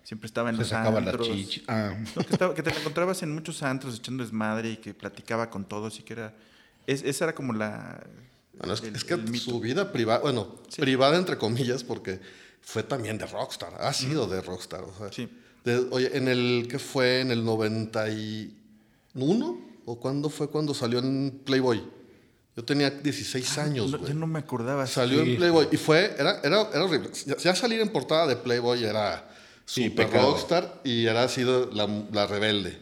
siempre estaba en Se los sacaba la chichi. Ah, No, que, estaba- que te la encontrabas en muchos antros echando desmadre y que platicaba con todos y que era... es- esa era como la... Bueno, es, el- es que su vida privada, bueno, Sí. privada entre comillas, porque fue también de rockstar, ha sido de rockstar. O sea, Sí. de- oye, en el que fue en el 91 o cuándo fue cuando salió en Playboy. Yo tenía 16 años, No, güey. yo no me acordaba. Salió Sí. en Playboy y fue, era, era, era horrible. Ya, ya salir en portada de Playboy era super rockstar y era sido la, la rebelde.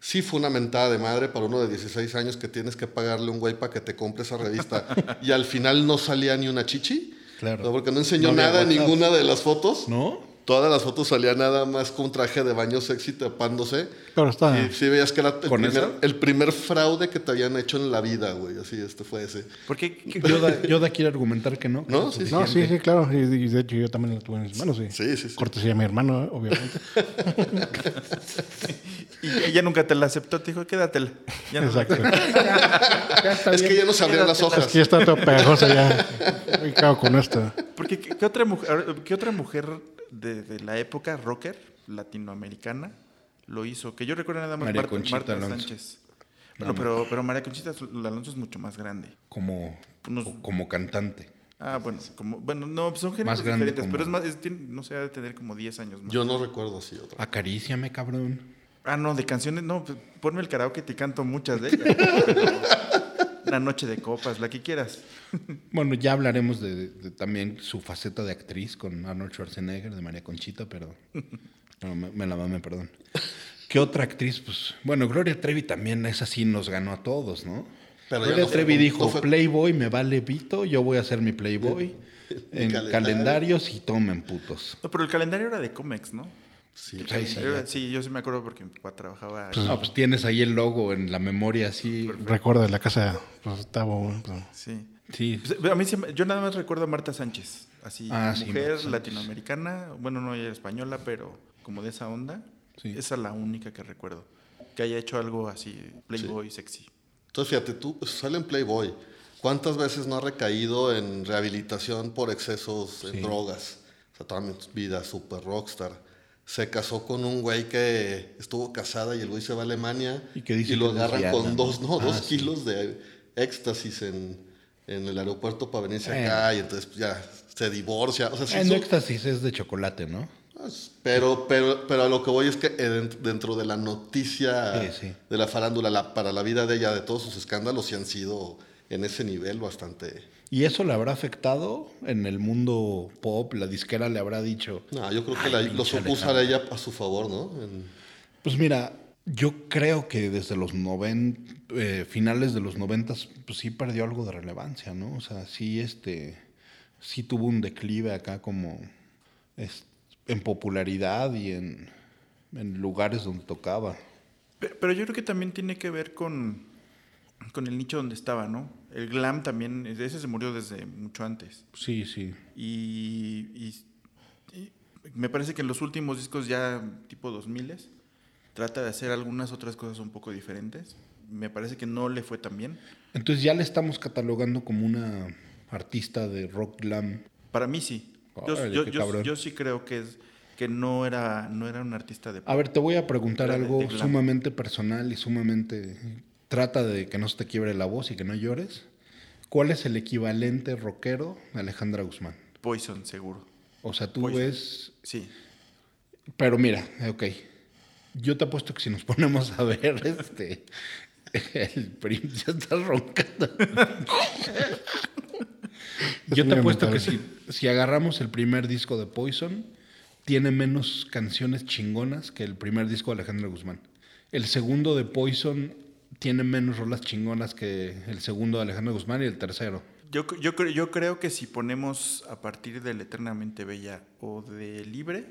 Sí fue una mentada de madre para uno de 16 años que tienes que pagarle un güey para que te compre esa revista y al final no salía ni una chichi. Claro. No, porque no enseñó No nada en ninguna de las fotos. ¿No? Todas las fotos salía nada más con traje de baño sexy tapándose. Pero está... Y sí veías que era el ¿Con primer, eso? el primer fraude que te habían hecho en la vida, güey. Así, este fue ese. Porque que- Yoda, Yoda quiere argumentar que no. que No, sí, sí. No, sí, sí, claro. Y, y de hecho yo también lo tuve en mis manos, sí. Sí, sí, sí. Cortesía de mi hermano, ¿eh? obviamente. y ella nunca te la aceptó, te dijo, quédatela. Ya no la- Exacto. Ya está Es bien. que ya no se abrían las hojas. Es que ya está todo pegajoso ya. Me cago con esto. Porque ¿qué, qué otra mujer, qué otra mujer de, de la época rocker latinoamericana lo hizo? Que yo recuerdo nada más María Marta, Conchita Marta Alonso. Sánchez. Bueno, pero, pero María Conchita Alonso es mucho más grande. Como, Unos- como cantante. Ah, bueno, como, bueno, no, son géneros Más grande diferentes, como- pero es más, es- tiene- no sé, ha de tener como 10 años más. Yo no recuerdo así otra. Acaríciame, cabrón. Ah, no, de canciones, no, pues, ponme el karaoke te canto muchas de ellas. Una noche de copas, la que quieras. Bueno, ya hablaremos de, de también su faceta de actriz con Arnold Schwarzenegger, de María Conchita, pero no, me, me la mame, perdón. ¿Qué otra actriz? Pues, bueno, Gloria Trevi también, esa sí nos ganó a todos, ¿no? Pero Gloria no fue- Trevi no dijo, fue- Playboy me vale pito, yo voy a hacer mi Playboy en calendario. calendarios y tomen putos. No, pero el calendario era de cómics, ¿no? Sí, Pues sí, Eh. Sí, yo sí me acuerdo porque mi papá trabajaba. ahí. No, pues tienes ahí el logo en la memoria así. Recuerda la casa, pues estaba pues, Sí. Sí. Pues, A mí sí yo nada más recuerdo a Marta Sánchez, así Ah, sí, mujer Sánchez. latinoamericana, bueno, no ella era española, pero como de esa onda. Sí. Esa es la única que recuerdo. Que haya hecho algo así, Playboy sexy. Entonces, fíjate, tú sale en Playboy. ¿Cuántas veces no ha recaído en rehabilitación por excesos en Sí. drogas? O sea, toda mi vida super rockstar. Se casó con un güey que estuvo casada y el güey se va a Alemania Y que dice lo que es agarran con dos, no, Ah, dos sí. kilos de éxtasis en, en el aeropuerto para venirse acá y entonces pues, ya se divorcia. O sea, sí En son- éxtasis es de chocolate, ¿no? pues, Pero, pero, pero a lo que voy es que eh, dent- dentro de la noticia Sí, sí. de la farándula, la- para la vida de ella, de todos sus escándalos, sí han sido en ese nivel bastante... ¿Y eso le habrá afectado en el mundo pop? ¿La disquera le habrá dicho? No, yo creo que la- lo supo usar Alejandra. ella a su favor, ¿no? En- Pues mira, yo creo que desde los noven, eh, finales de los noventas, pues sí perdió algo de relevancia, ¿no? O sea, sí, este, sí tuvo un declive acá como es- en popularidad y en, en lugares donde tocaba. Pero, pero yo creo que también tiene que ver con, con el nicho donde estaba, ¿no? El glam también, ese se murió desde mucho antes. Sí, sí. Y, y- y me parece que en los últimos discos ya tipo 2000 trata de hacer algunas otras cosas un poco diferentes. Me parece que no le fue tan bien. Entonces ya le estamos catalogando como una artista de rock glam. Para mí sí. Yo, sí creo que es que no era no era un artista de A ver, te voy a preguntar algo sumamente personal y sumamente... Trata de que no se te quiebre la voz y que no llores. ¿Cuál es el equivalente rockero de Alejandra Guzmán? Poison seguro. O sea, tú Poison. ves... Sí. Pero mira, ok. Yo te apuesto que si nos ponemos a ver este... El prim... Ya estás roncando. Yo te apuesto que si, si agarramos el primer disco de Poison, tiene menos canciones chingonas que el primer disco de Alejandra Guzmán. El segundo de Poison tiene menos rolas chingonas que el segundo de Alejandra Guzmán y el tercero. Yo, yo, yo creo que si ponemos a partir del Eternamente Bella o de Libre,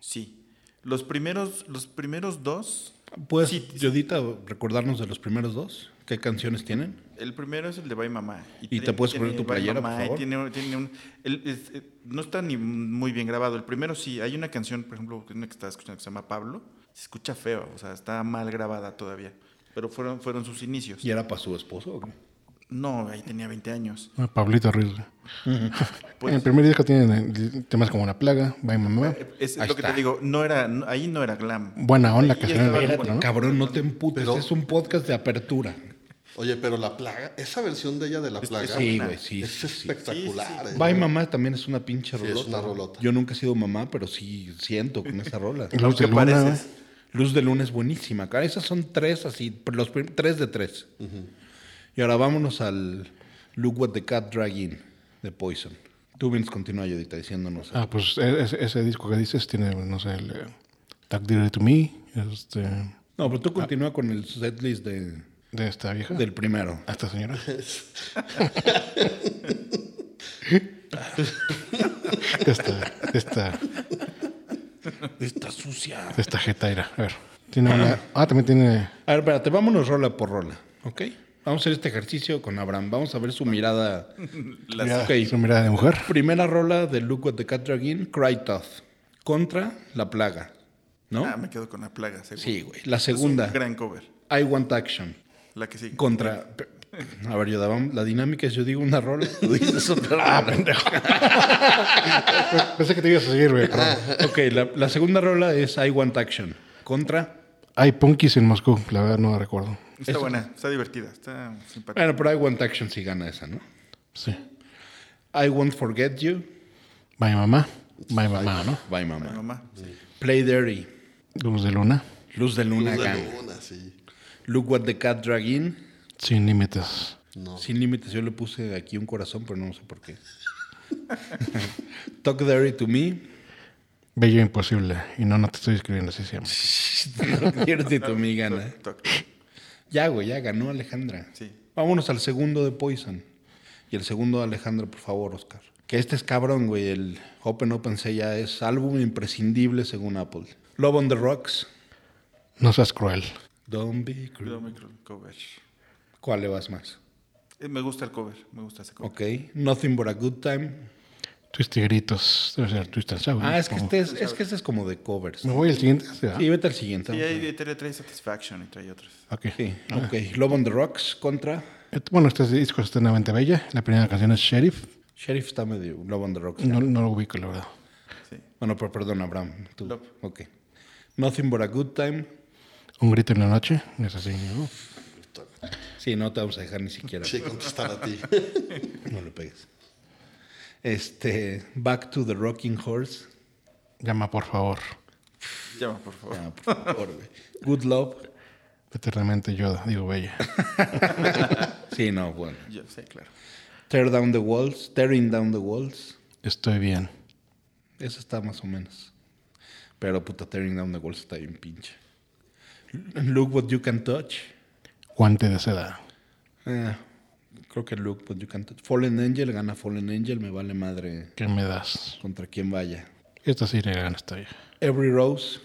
sí. Los primeros, los primeros dos, ¿Puedes, Sí. Yodita, recordarnos de los primeros dos? ¿Qué canciones tienen? el primero es el de Bye Mamá. ¿Y tiene- te puedes poner tu playera, por Mamá, y favor? Tiene, tiene un, el- es- eh, no está ni muy bien grabado. El primero sí, hay una canción, por ejemplo, una que estaba escuchando que se llama Pablo. Se escucha feo, o sea, está mal grabada todavía. Pero fueron, fueron sus inicios. ¿Y era para su esposo? o qué? No, ahí tenía 20 años. Ah, Pablito Ruiz. Pues- en el primer disco tiene temas como La Plaga, Bye Mamá. Eh, Es Ahí lo que está. te digo, no era, no- ahí no era glam. Buena onda, que como- ¿no? Cabrón, no te emputes. Pero- Es un podcast de apertura. Oye, pero la plaga, esa versión de ella de la plaga es Sí, güey, sí. es sí, sí. espectacular. ¿eh? Bye Mamá también es una pinche Sí, es rolota. una rolota. Yo nunca he sido mamá, pero sí siento con esa rola. ¿Qué pareces? Luz de Luna es buenísima. cara. Esas son tres así, los tres de tres. Y ahora vámonos al Look What the Cat Drag In de Poison. Tú vienes continúa, Yodita, diciéndonos. Ah, pues e- ese, ese disco que dices tiene, no sé, el eh, Dirty to Me, este, No, pero tú continúa con el setlist de, de esta vieja, del primero. a esta señora. esta, esta, Está sucia. de esta jetaira. A ver, tiene una... Ah, también tiene... A ver, espérate, vámonos rola por rola, ¿ok? Vamos a hacer este ejercicio con Abraham. Vamos a ver su mirada. Las- Mirada, ok. Su mirada de mujer. Primera rola de Look What the Cat Drag In, Cry Tough. Contra La Plaga, ¿no? Ah, me quedo con la plaga, seguro. Sí, güey. La Es segunda, un gran cover. I Want Action. La que sigue. Contra. A ver, Yoda, vamos- la dinámica es: yo digo una rola, tú dices otra rola. Pensé que te ibas a seguir, güey. perdón. ok, la, la segunda rola es I Want Action. Contra. Hay punkis en Moscú, la verdad no recuerdo. Está buena, está divertida, está simpática. Bueno, pero I Want Action sí gana esa, ¿no? Sí. I Won't Forget You. Bye Mamá. Bye Mamá, ¿no? Bye, mamá. mamá. sí. Play Dirty. Luz de Luna. Luz de Luna Luz de gana. luna, sí. Look What the Cat Drag In. Sin límites. No. Sin límites, yo le puse aquí un corazón, pero no sé por qué. Talk Dirty to Me. Bello imposible. Y no, no te estoy escribiendo así se llama. Talk Dirty to Me gana. Ya, güey, ya ganó Alejandra. Sí. Vámonos al segundo de Poison. Y el segundo de Alejandra, por favor, Oscar. Que este es cabrón, güey. El Open Open Say ya es álbum imprescindible según Apple. Love on the Rocks. No seas cruel. Don't be cruel. Cuidado, micro cover. ¿Cuál le vas más? Eh, Me gusta el cover, me gusta ese cover. Ok. Nothing but a good time. Twist y gritos. Debe ser Twist and Shout. Ah, es que este es, es que este es como de covers. Me voy al siguiente. ¿sí, ah? Sí, vete al siguiente. Sí, ahí trae, trae Satisfaction y trae otros. Ok. Sí, ok. Love on the Rocks contra. Bueno, este disco es extremadamente bella. La primera canción es Sheriff. Sheriff está medio Love on the Rocks. No, no lo ubico, la verdad. Sí. Bueno, pero perdón, Abraham. Tú. Love. Ok. Nothing but a good time. Un grito en la noche. Es así, ¿no? Sí, no te vamos a dejar ni siquiera. Sí, contestar a ti. No le pegues. Este, Back to the Rocking Horse. Llama, por favor. Llama, por favor. Ah, por favor. Good Love. Eternamente yo, digo bella. Sí, no, bueno. Yo sé, claro. Tear Down the Walls. Tearing Down the Walls. Estoy bien. Eso está más o menos. Pero puta, Tearing Down the Walls está bien pinche. Look What You Can Touch. Guante de seda. Eh, creo que Look What You Can. Fallen Angel gana Fallen Angel. Me vale madre ¿Qué me das? contra quién vaya. Esta sí le gana esta vieja. Every Rose.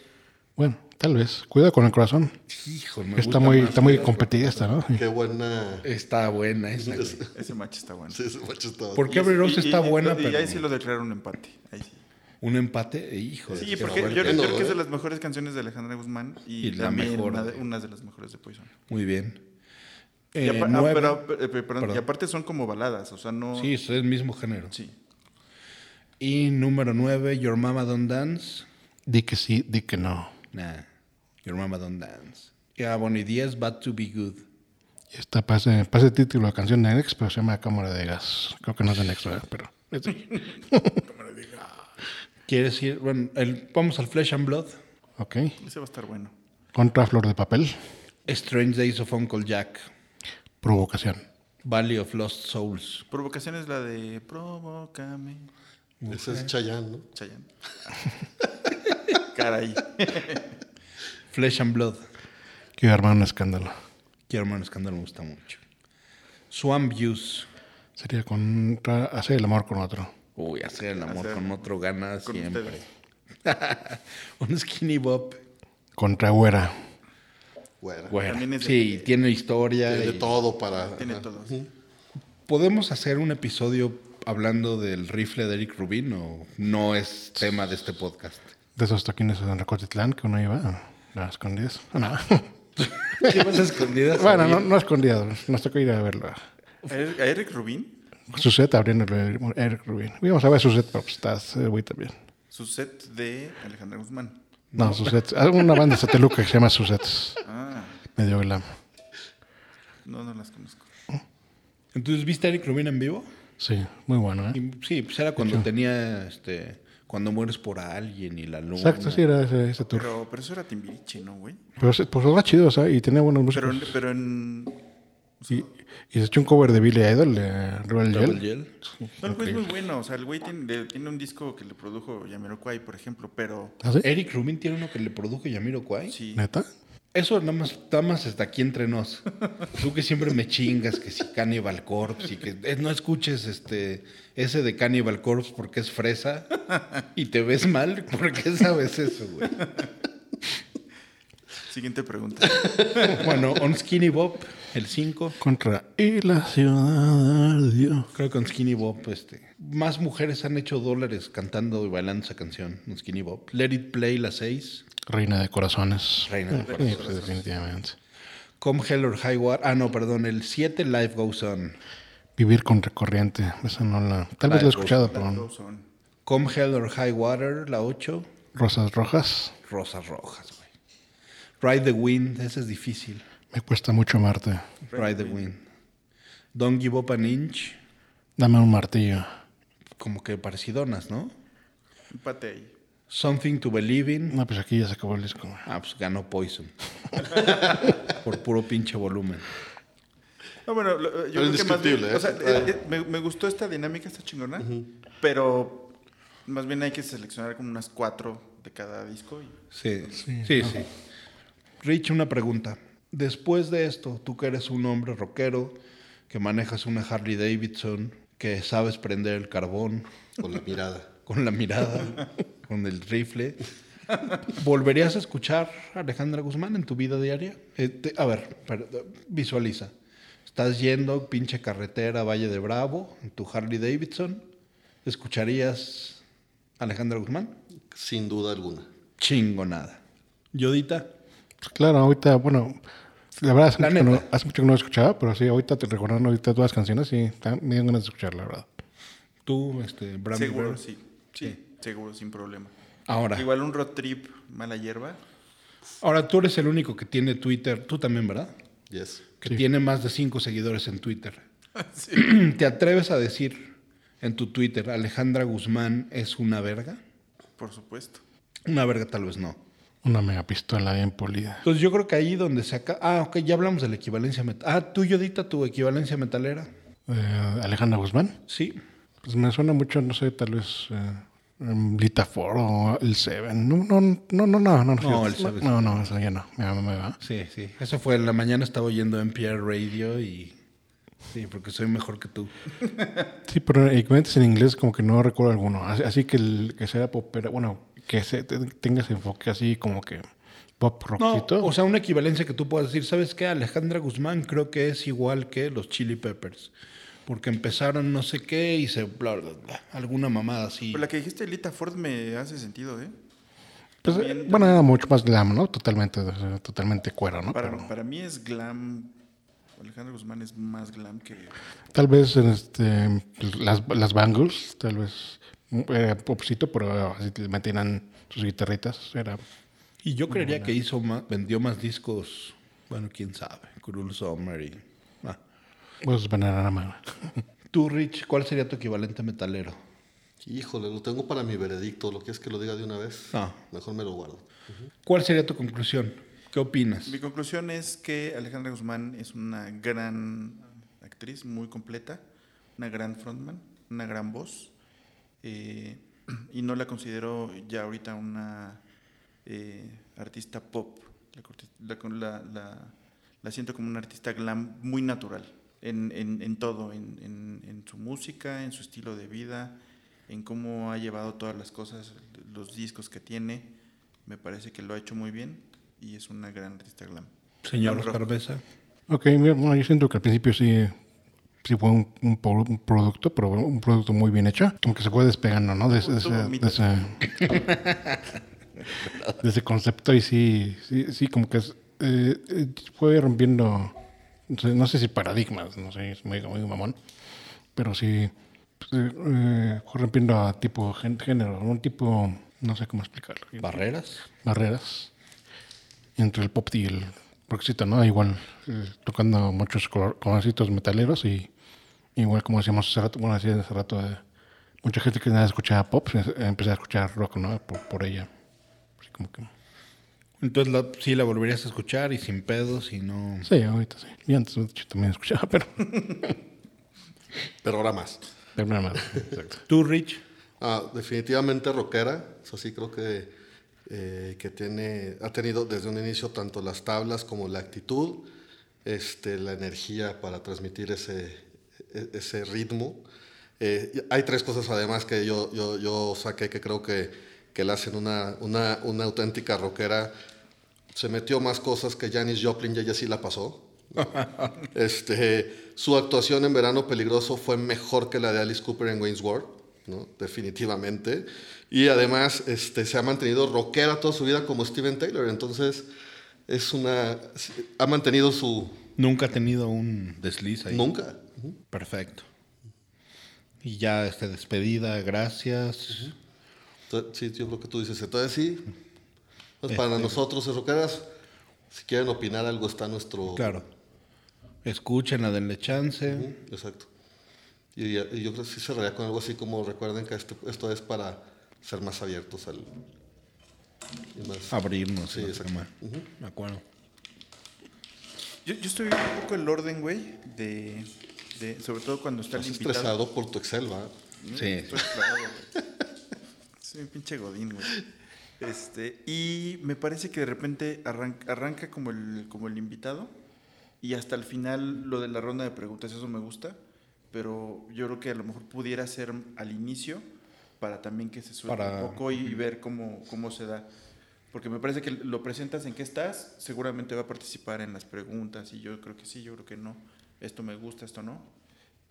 Bueno, tal vez. Cuida con el corazón. Hijo, me Está gusta muy, más. está muy competida esta, ¿no? Qué buena. Está buena esa. Ese match está bueno. Sí, ese macho está. ¿Por qué Every Rose Y- y- está y- buena, y, pero ahí sí lo declararon un empate. Ahí sí. Un empate? Hijo de Sí, porque yo, yo creo que es de ¿eh? las mejores canciones de Alejandra Guzmán y, Y la también mejor, una de, una de las mejores de Poison. Muy bien. Y Eh, ah, nueve. pero, eh, perdón, Perdón. y aparte son como baladas, o sea, no... Sí, es el mismo género. Sí. Y número 9, Your Mama Don't Dance. Di que sí, di que no. Nah, Your Mama Don't Dance. Y ah, bueno, y 10, Bad to Be Good. Esta pasa, pasa el título de canción de Nex, pero se llama Cámara de Gas. Creo que no es de Nex, ¿verdad? Pero. sí. ¿Quieres decir? Bueno, el- vamos al Flesh and Blood. Ok. Ese va a estar bueno. Contra Flor de Papel. Strange Days of Uncle Jack. Provocación. Valley of Lost Souls. Provocación es la de Provócame, Ese es Chayanne, ¿no? Chayanne. Caray. Flesh and Blood. Quiero armar un escándalo. Quiero hermano escándalo me gusta mucho. Swamp Views. Sería contra hacer el amor con otro. Uy, hacer el amor Hacer- con otro gana con siempre. Un skinny bop. Contra Güera. Güera. De- sí, tiene historia. Tiene y- todo para. Tiene ajá. todo. ¿Podemos hacer un episodio hablando del rifle de Eric Rubin o no es tema de este podcast? De esos toquines en Recotitlán que uno iba a las escondidas. No. ¿Qué a escondidas? bueno, no, no escondidas. Nos tocó ir a verlo. ¿A Eric- a Eric Rubin? Su set abriendo el Eric Rubin. Íbamos a ver su set, pero pues está ese güey también. Su set de Alejandra Guzmán. No, su set. Una banda de Sateluca que se llama Susets. Ah, Medio glam. no, no las conozco. Entonces, ¿viste a Eric Rubin en vivo? Sí, muy bueno, ¿eh? Y, sí, pues era cuando tenía, este, cuando mueres por alguien y la luna. Exacto, sí, era ese, ese tour. Pero, pero eso era Timbiriche, ¿no, güey? Pero pues era chido, o sea, y tenía buenos músicos. Pero, pero en... Y, y se echó un cover de Billy Idol, de Rebel Yell. Gel. No, el güey es muy bueno. O sea, el güey tiene, un disco que le produjo Yamiroquai, por ejemplo, pero... ¿Ah, sí? Eric Rubin tiene uno que le produjo Yamiro Kwai. Sí. ¿Neta? Eso nada más, nada más está aquí entre nos. Tú que siempre me chingas que si Cannibal Corpse y que eh, no escuches este ese de Cannibal Corpse porque es fresa y te ves mal, ¿por qué sabes eso, güey? Siguiente pregunta. Bueno, On Skinny Bob, el 5. Contra Y la ciudad ardió. Creo que On Skinny Bob, este, más mujeres han hecho dólares cantando y bailando esa canción, Skinny Bob. Let It Play, la 6. Reina de corazones. Reina de Sí, corazones. pues, definitivamente. Come Hell or High Water. Ah, no, perdón, el 7, Life Goes On. Vivir contra corriente. Esa no la. Tal vez la he escuchado, pero no. Come Hell or High Water, la 8. Rosas rojas. Rosas rojas, güey. Ride the Wind, ese es difícil. Me cuesta mucho amarte. Ride the Wind. Don't Give Up an Inch, Dame un martillo. como que parecidonas, ¿no? Empate ahí. Something to Believe in. No, pues aquí ya se acabó el disco. Ah, pues ganó Poison. Por puro pinche volumen. No, bueno, lo- yo Pero creo que más bien, indiscutible, ¿eh? o sea, Ah. eh, eh, me, me gustó esta dinámica, esta chingona, pero más bien hay que seleccionar como unas cuatro de cada disco. y- Sí, sí, sí. Rich, una pregunta. Después de esto, tú que eres un hombre rockero, que manejas una Harley Davidson, que sabes prender el carbón Con la mirada. con la mirada, con el rifle, ¿Volverías a escuchar a Alejandra Guzmán en tu vida diaria? Eh, te- a ver, per- visualiza. Estás yendo, pinche carretera, Valle de Bravo, en tu Harley Davidson. ¿Escucharías a Alejandra Guzmán? Sin duda alguna. Chingo nada. Yodita, claro, ahorita, bueno, la verdad hace, La mucho, que no, neta. hace mucho que no escuchaba, pero sí, ahorita te recordando ahorita todas las canciones y ta- me dieron ganas de escuchar, la verdad. tú, este, Seguro, sí. Sí, seguro, sin problema. Ahora, Igual un road trip, mala hierba. ahora tú eres el único que tiene Twitter, tú también, ¿verdad? Yes. Que Sí. tiene más de cinco seguidores en Twitter. ¿Te atreves a decir en tu Twitter, Alejandra Guzmán es una verga? Por supuesto. Una verga tal vez no. Una mega pistola bien polida. Entonces yo creo que ahí donde se acaba... Ah, ok, ya hablamos de la equivalencia metal. Ah, tú, Yodita, tu equivalencia metalera. Eh, Alejandra Guzmán, Sí. pues me suena mucho, no sé, tal vez eh, Lita Ford o el Seven. No, no, no, no, no. No, no, el Seven. no, no, eso ya no. Me, me, me va. Sí, sí. Eso fue en la mañana estaba oyendo NPR Radio y... Sí, porque soy mejor que tú. Sí, pero equivalentes en inglés como que no recuerdo alguno. Así, así que el que sea popera, bueno, que se, te- tenga ese enfoque así como que pop No, rockcito. o sea, una equivalencia que tú puedas decir, ¿sabes qué? Alejandra Guzmán creo que es igual que los Chili Peppers. Porque empezaron no sé qué y se... Bla, bla, bla. Alguna mamada así. Pero la que dijiste, Lita Ford, me hace sentido, ¿eh? Pues, eh, también- bueno, era mucho más glam, ¿no? Totalmente, totalmente cuero, ¿no? Para, Pero para mí es glam. Alejandro Guzmán es más glam que. tal vez en este, las, las Bangles, tal vez era popcito, pero así le metían sus guitarritas. Era, Y yo creería que hizo más, vendió más discos, bueno, quién sabe, Cruel Summer y... Ah. pues, Bananarama. Tú, Rich, ¿cuál sería tu equivalente metalero? Híjole, lo tengo para mi veredicto. ¿Lo quieres que lo diga de una vez? No. Mejor me lo guardo. ¿Cuál sería tu conclusión? ¿Qué opinas? Mi conclusión es que Alejandra Guzmán es una gran actriz, muy completa, una gran frontman, una gran voz. Eh, y no la considero ya ahorita una eh, artista pop. La, la, la- la- siento como una artista glam muy natural en, en- en todo, en, en- su música, en su estilo de vida, en cómo ha llevado todas las cosas, los discos que tiene. Me parece que lo ha hecho muy bien y es una gran artista glam. Señor Besa. Ok, bueno, yo siento que al principio sí, sí fue un, un producto, pero un producto muy bien hecho. Como que se fue despegando, ¿no? De, ese- de de ese- de ese concepto y sí, sí, sí como que eh, eh, fue rompiendo, no sé, no sé si paradigmas, no sé, es muy, muy mamón, pero sí pues, eh, eh, fue rompiendo a tipo gen- género, un tipo, no sé cómo explicarlo. ¿Barreras? barreras entre el pop y el rockcito, ¿no? Igual eh, tocando muchos colorcitos metaleros y igual como decíamos hace rato, bueno, decía hace rato, eh, mucha gente que nada escuchaba pop, empecé a escuchar rock, ¿no? Por, por ella. Así como que... Entonces la- sí la volverías a escuchar y sin pedos y no... Sí, ahorita sí. Y antes hecho, también escuchaba, pero... Pero ahora más. pero nada más. Exacto. ¿Tú, Rich? Ah, definitivamente rockera. Eso sí creo que, eh, que tiene, ha tenido desde un inicio tanto las tablas como la actitud, este, la energía para transmitir ese, e- ese ritmo. Eh, hay tres cosas además que yo, yo, yo saqué que creo que, que le hacen una, una, una auténtica rockera. Se metió más cosas que Janis Joplin y ella sí la pasó. Este, su actuación en Verano Peligroso fue mejor que la de Alice Cooper en Wayne's World, ¿no? definitivamente. Y además este, se ha mantenido rockera toda su vida como Steven Taylor. Entonces, es una, ha mantenido su... Nunca ha tenido un desliz ahí. Nunca. Perfecto. Y ya este, despedida, gracias. Sí, yo creo que tú dices, entonces sí. Pues para Este- nosotros, es rockeras, si quieren opinar algo, está nuestro... Claro. Escúchenla, denle chance. Ujú, Exacto. Y, y yo creo que sí cerraría con algo así como recuerden que este- esto es para ser más abiertos al... y más- Abrirnos. Sí, ¿no? exacto. Tema. De acuerdo. Yo, yo estoy viendo un poco el orden, güey, de, de- sobre todo cuando está el Estás invitado. estresado por tu Excel, ¿va? Sí. Estoy clavado, güey. Soy un pinche godín, güey. Este, y me parece que de repente arranca, arranca como, el, como el invitado y hasta el final lo de la ronda de preguntas, eso me gusta, pero yo creo que a lo mejor pudiera ser al inicio para también que se suelte Para- un poco y, ver cómo, cómo se da. Porque me parece que lo presentas en qué estás, seguramente va a participar en las preguntas y yo creo que sí, yo creo que no. Esto me gusta, esto no.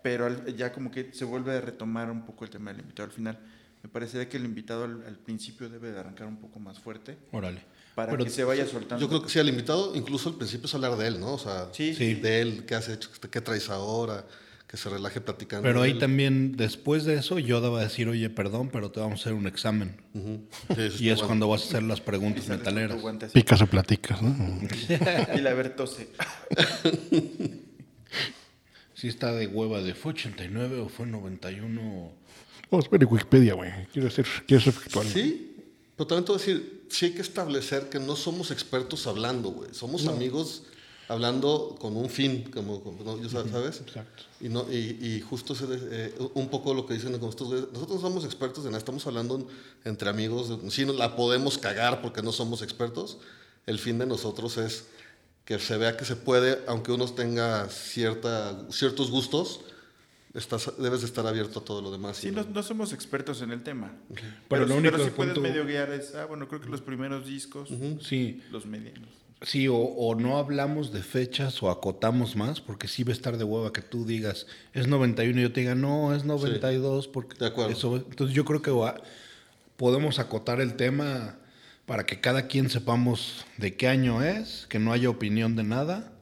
Pero ya como que se vuelve a retomar un poco el tema del invitado al final. Me parecería que el invitado al, al principio debe de arrancar un poco más fuerte Órale. para Pero que se vaya soltando. Yo creo que sí, al invitado, incluso al principio es hablar de él, ¿no? O sea, Sí. Sí. de él, qué has hecho, qué traes ahora, que se relaje platicando. Pero ahí también, después de eso, yo daba a decir, oye, perdón, pero te vamos a hacer un examen. Sí, Y es bueno. cuando vas a hacer las preguntas metaleras. Picas o platicas, ¿no? Y la ver tose. Si está de hueva de fue 89 o fue 91. Vamos a ver en Wikipedia, güey. Quiero ser, quiero ser factual. Sí, pero también te voy a decir, sí hay que establecer que no somos expertos hablando, güey. Somos amigos hablando con un fin, como, como- ¿no? Sabes. Exacto. Y, no, y, y justo ese, eh, un poco lo que dicen con estos güeyes, nosotros no somos expertos en nada, estamos hablando entre amigos, sí nos la podemos cagar porque no somos expertos, el fin de nosotros es que se vea que se puede, aunque uno tenga cierta, ciertos gustos, estás, debes de estar abierto a todo lo demás. Sí, no, no somos expertos en el tema. Pero Pero, lo sí- único pero sí que puedes medio guiar es, ah, bueno, creo que los primeros discos, Sí, los medianos. Sí, o, o no hablamos de fechas o acotamos más, porque sí va a estar de hueva que tú digas, es 91 y yo te diga, no, es 92, porque De acuerdo. eso- entonces yo creo que va- podemos acotar el tema para que cada quien sepamos de qué año es, que no haya opinión de nada,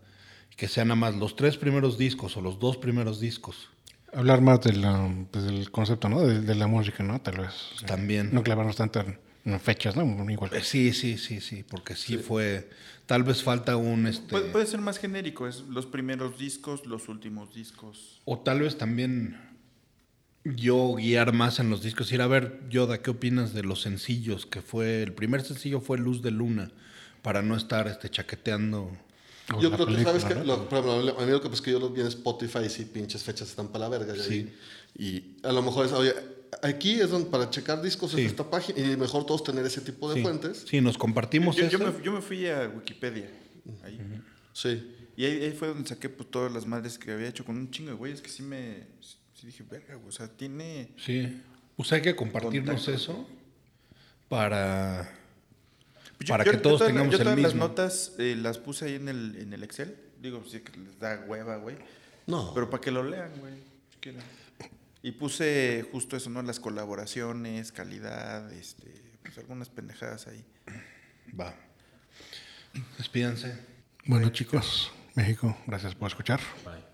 que sean nada más los tres primeros discos o los dos primeros discos. Hablar más de la- pues, del concepto, ¿no? De, de la música, ¿no? Tal vez. También. No clavarnos tanto en, en fechas, ¿no? Igual. Eh, Sí, sí, sí, sí, porque sí, fue, tal vez falta un, este, Puede, puede ser más genérico, es los primeros discos, los últimos discos. o tal vez también yo guiar más en los discos, ir a ver, Yoda, ¿qué opinas de los sencillos? Que fue, el primer sencillo fue Luz de Luna, para no estar este, chaqueteando. O Yo creo que, ¿sabes película? ¿no? Lo, ejemplo, a mí lo que pasa es que yo lo vi en Spotify y sí, pinches fechas están para la verga. Sí. ahí. Y a lo mejor es, oye, aquí es donde para checar discos Sí. es esta página y mejor todos tener ese tipo de Sí, fuentes. sí, nos compartimos Yo, eso. yo me, yo me fui a Wikipedia. ahí. Sí. Y ahí, ahí fue donde saqué pues, todas las madres que había hecho con un chingo de güeyes que sí me. Sí dije, verga, güey. O sea, tiene. Sí, pues hay que compartirnos Contacto. eso para, Yo- para yo- que yo todos todas- tengamos yo el todas las notas eh, las puse ahí en el, en el Excel. Digo, sí que les da hueva, güey. No. Pero para que lo lean, güey. si quieren. Y puse justo eso, ¿no? Las colaboraciones, calidad, este, pues algunas pendejadas ahí. Va. Despídanse. Bueno, chicos, México, gracias por escuchar. Bye.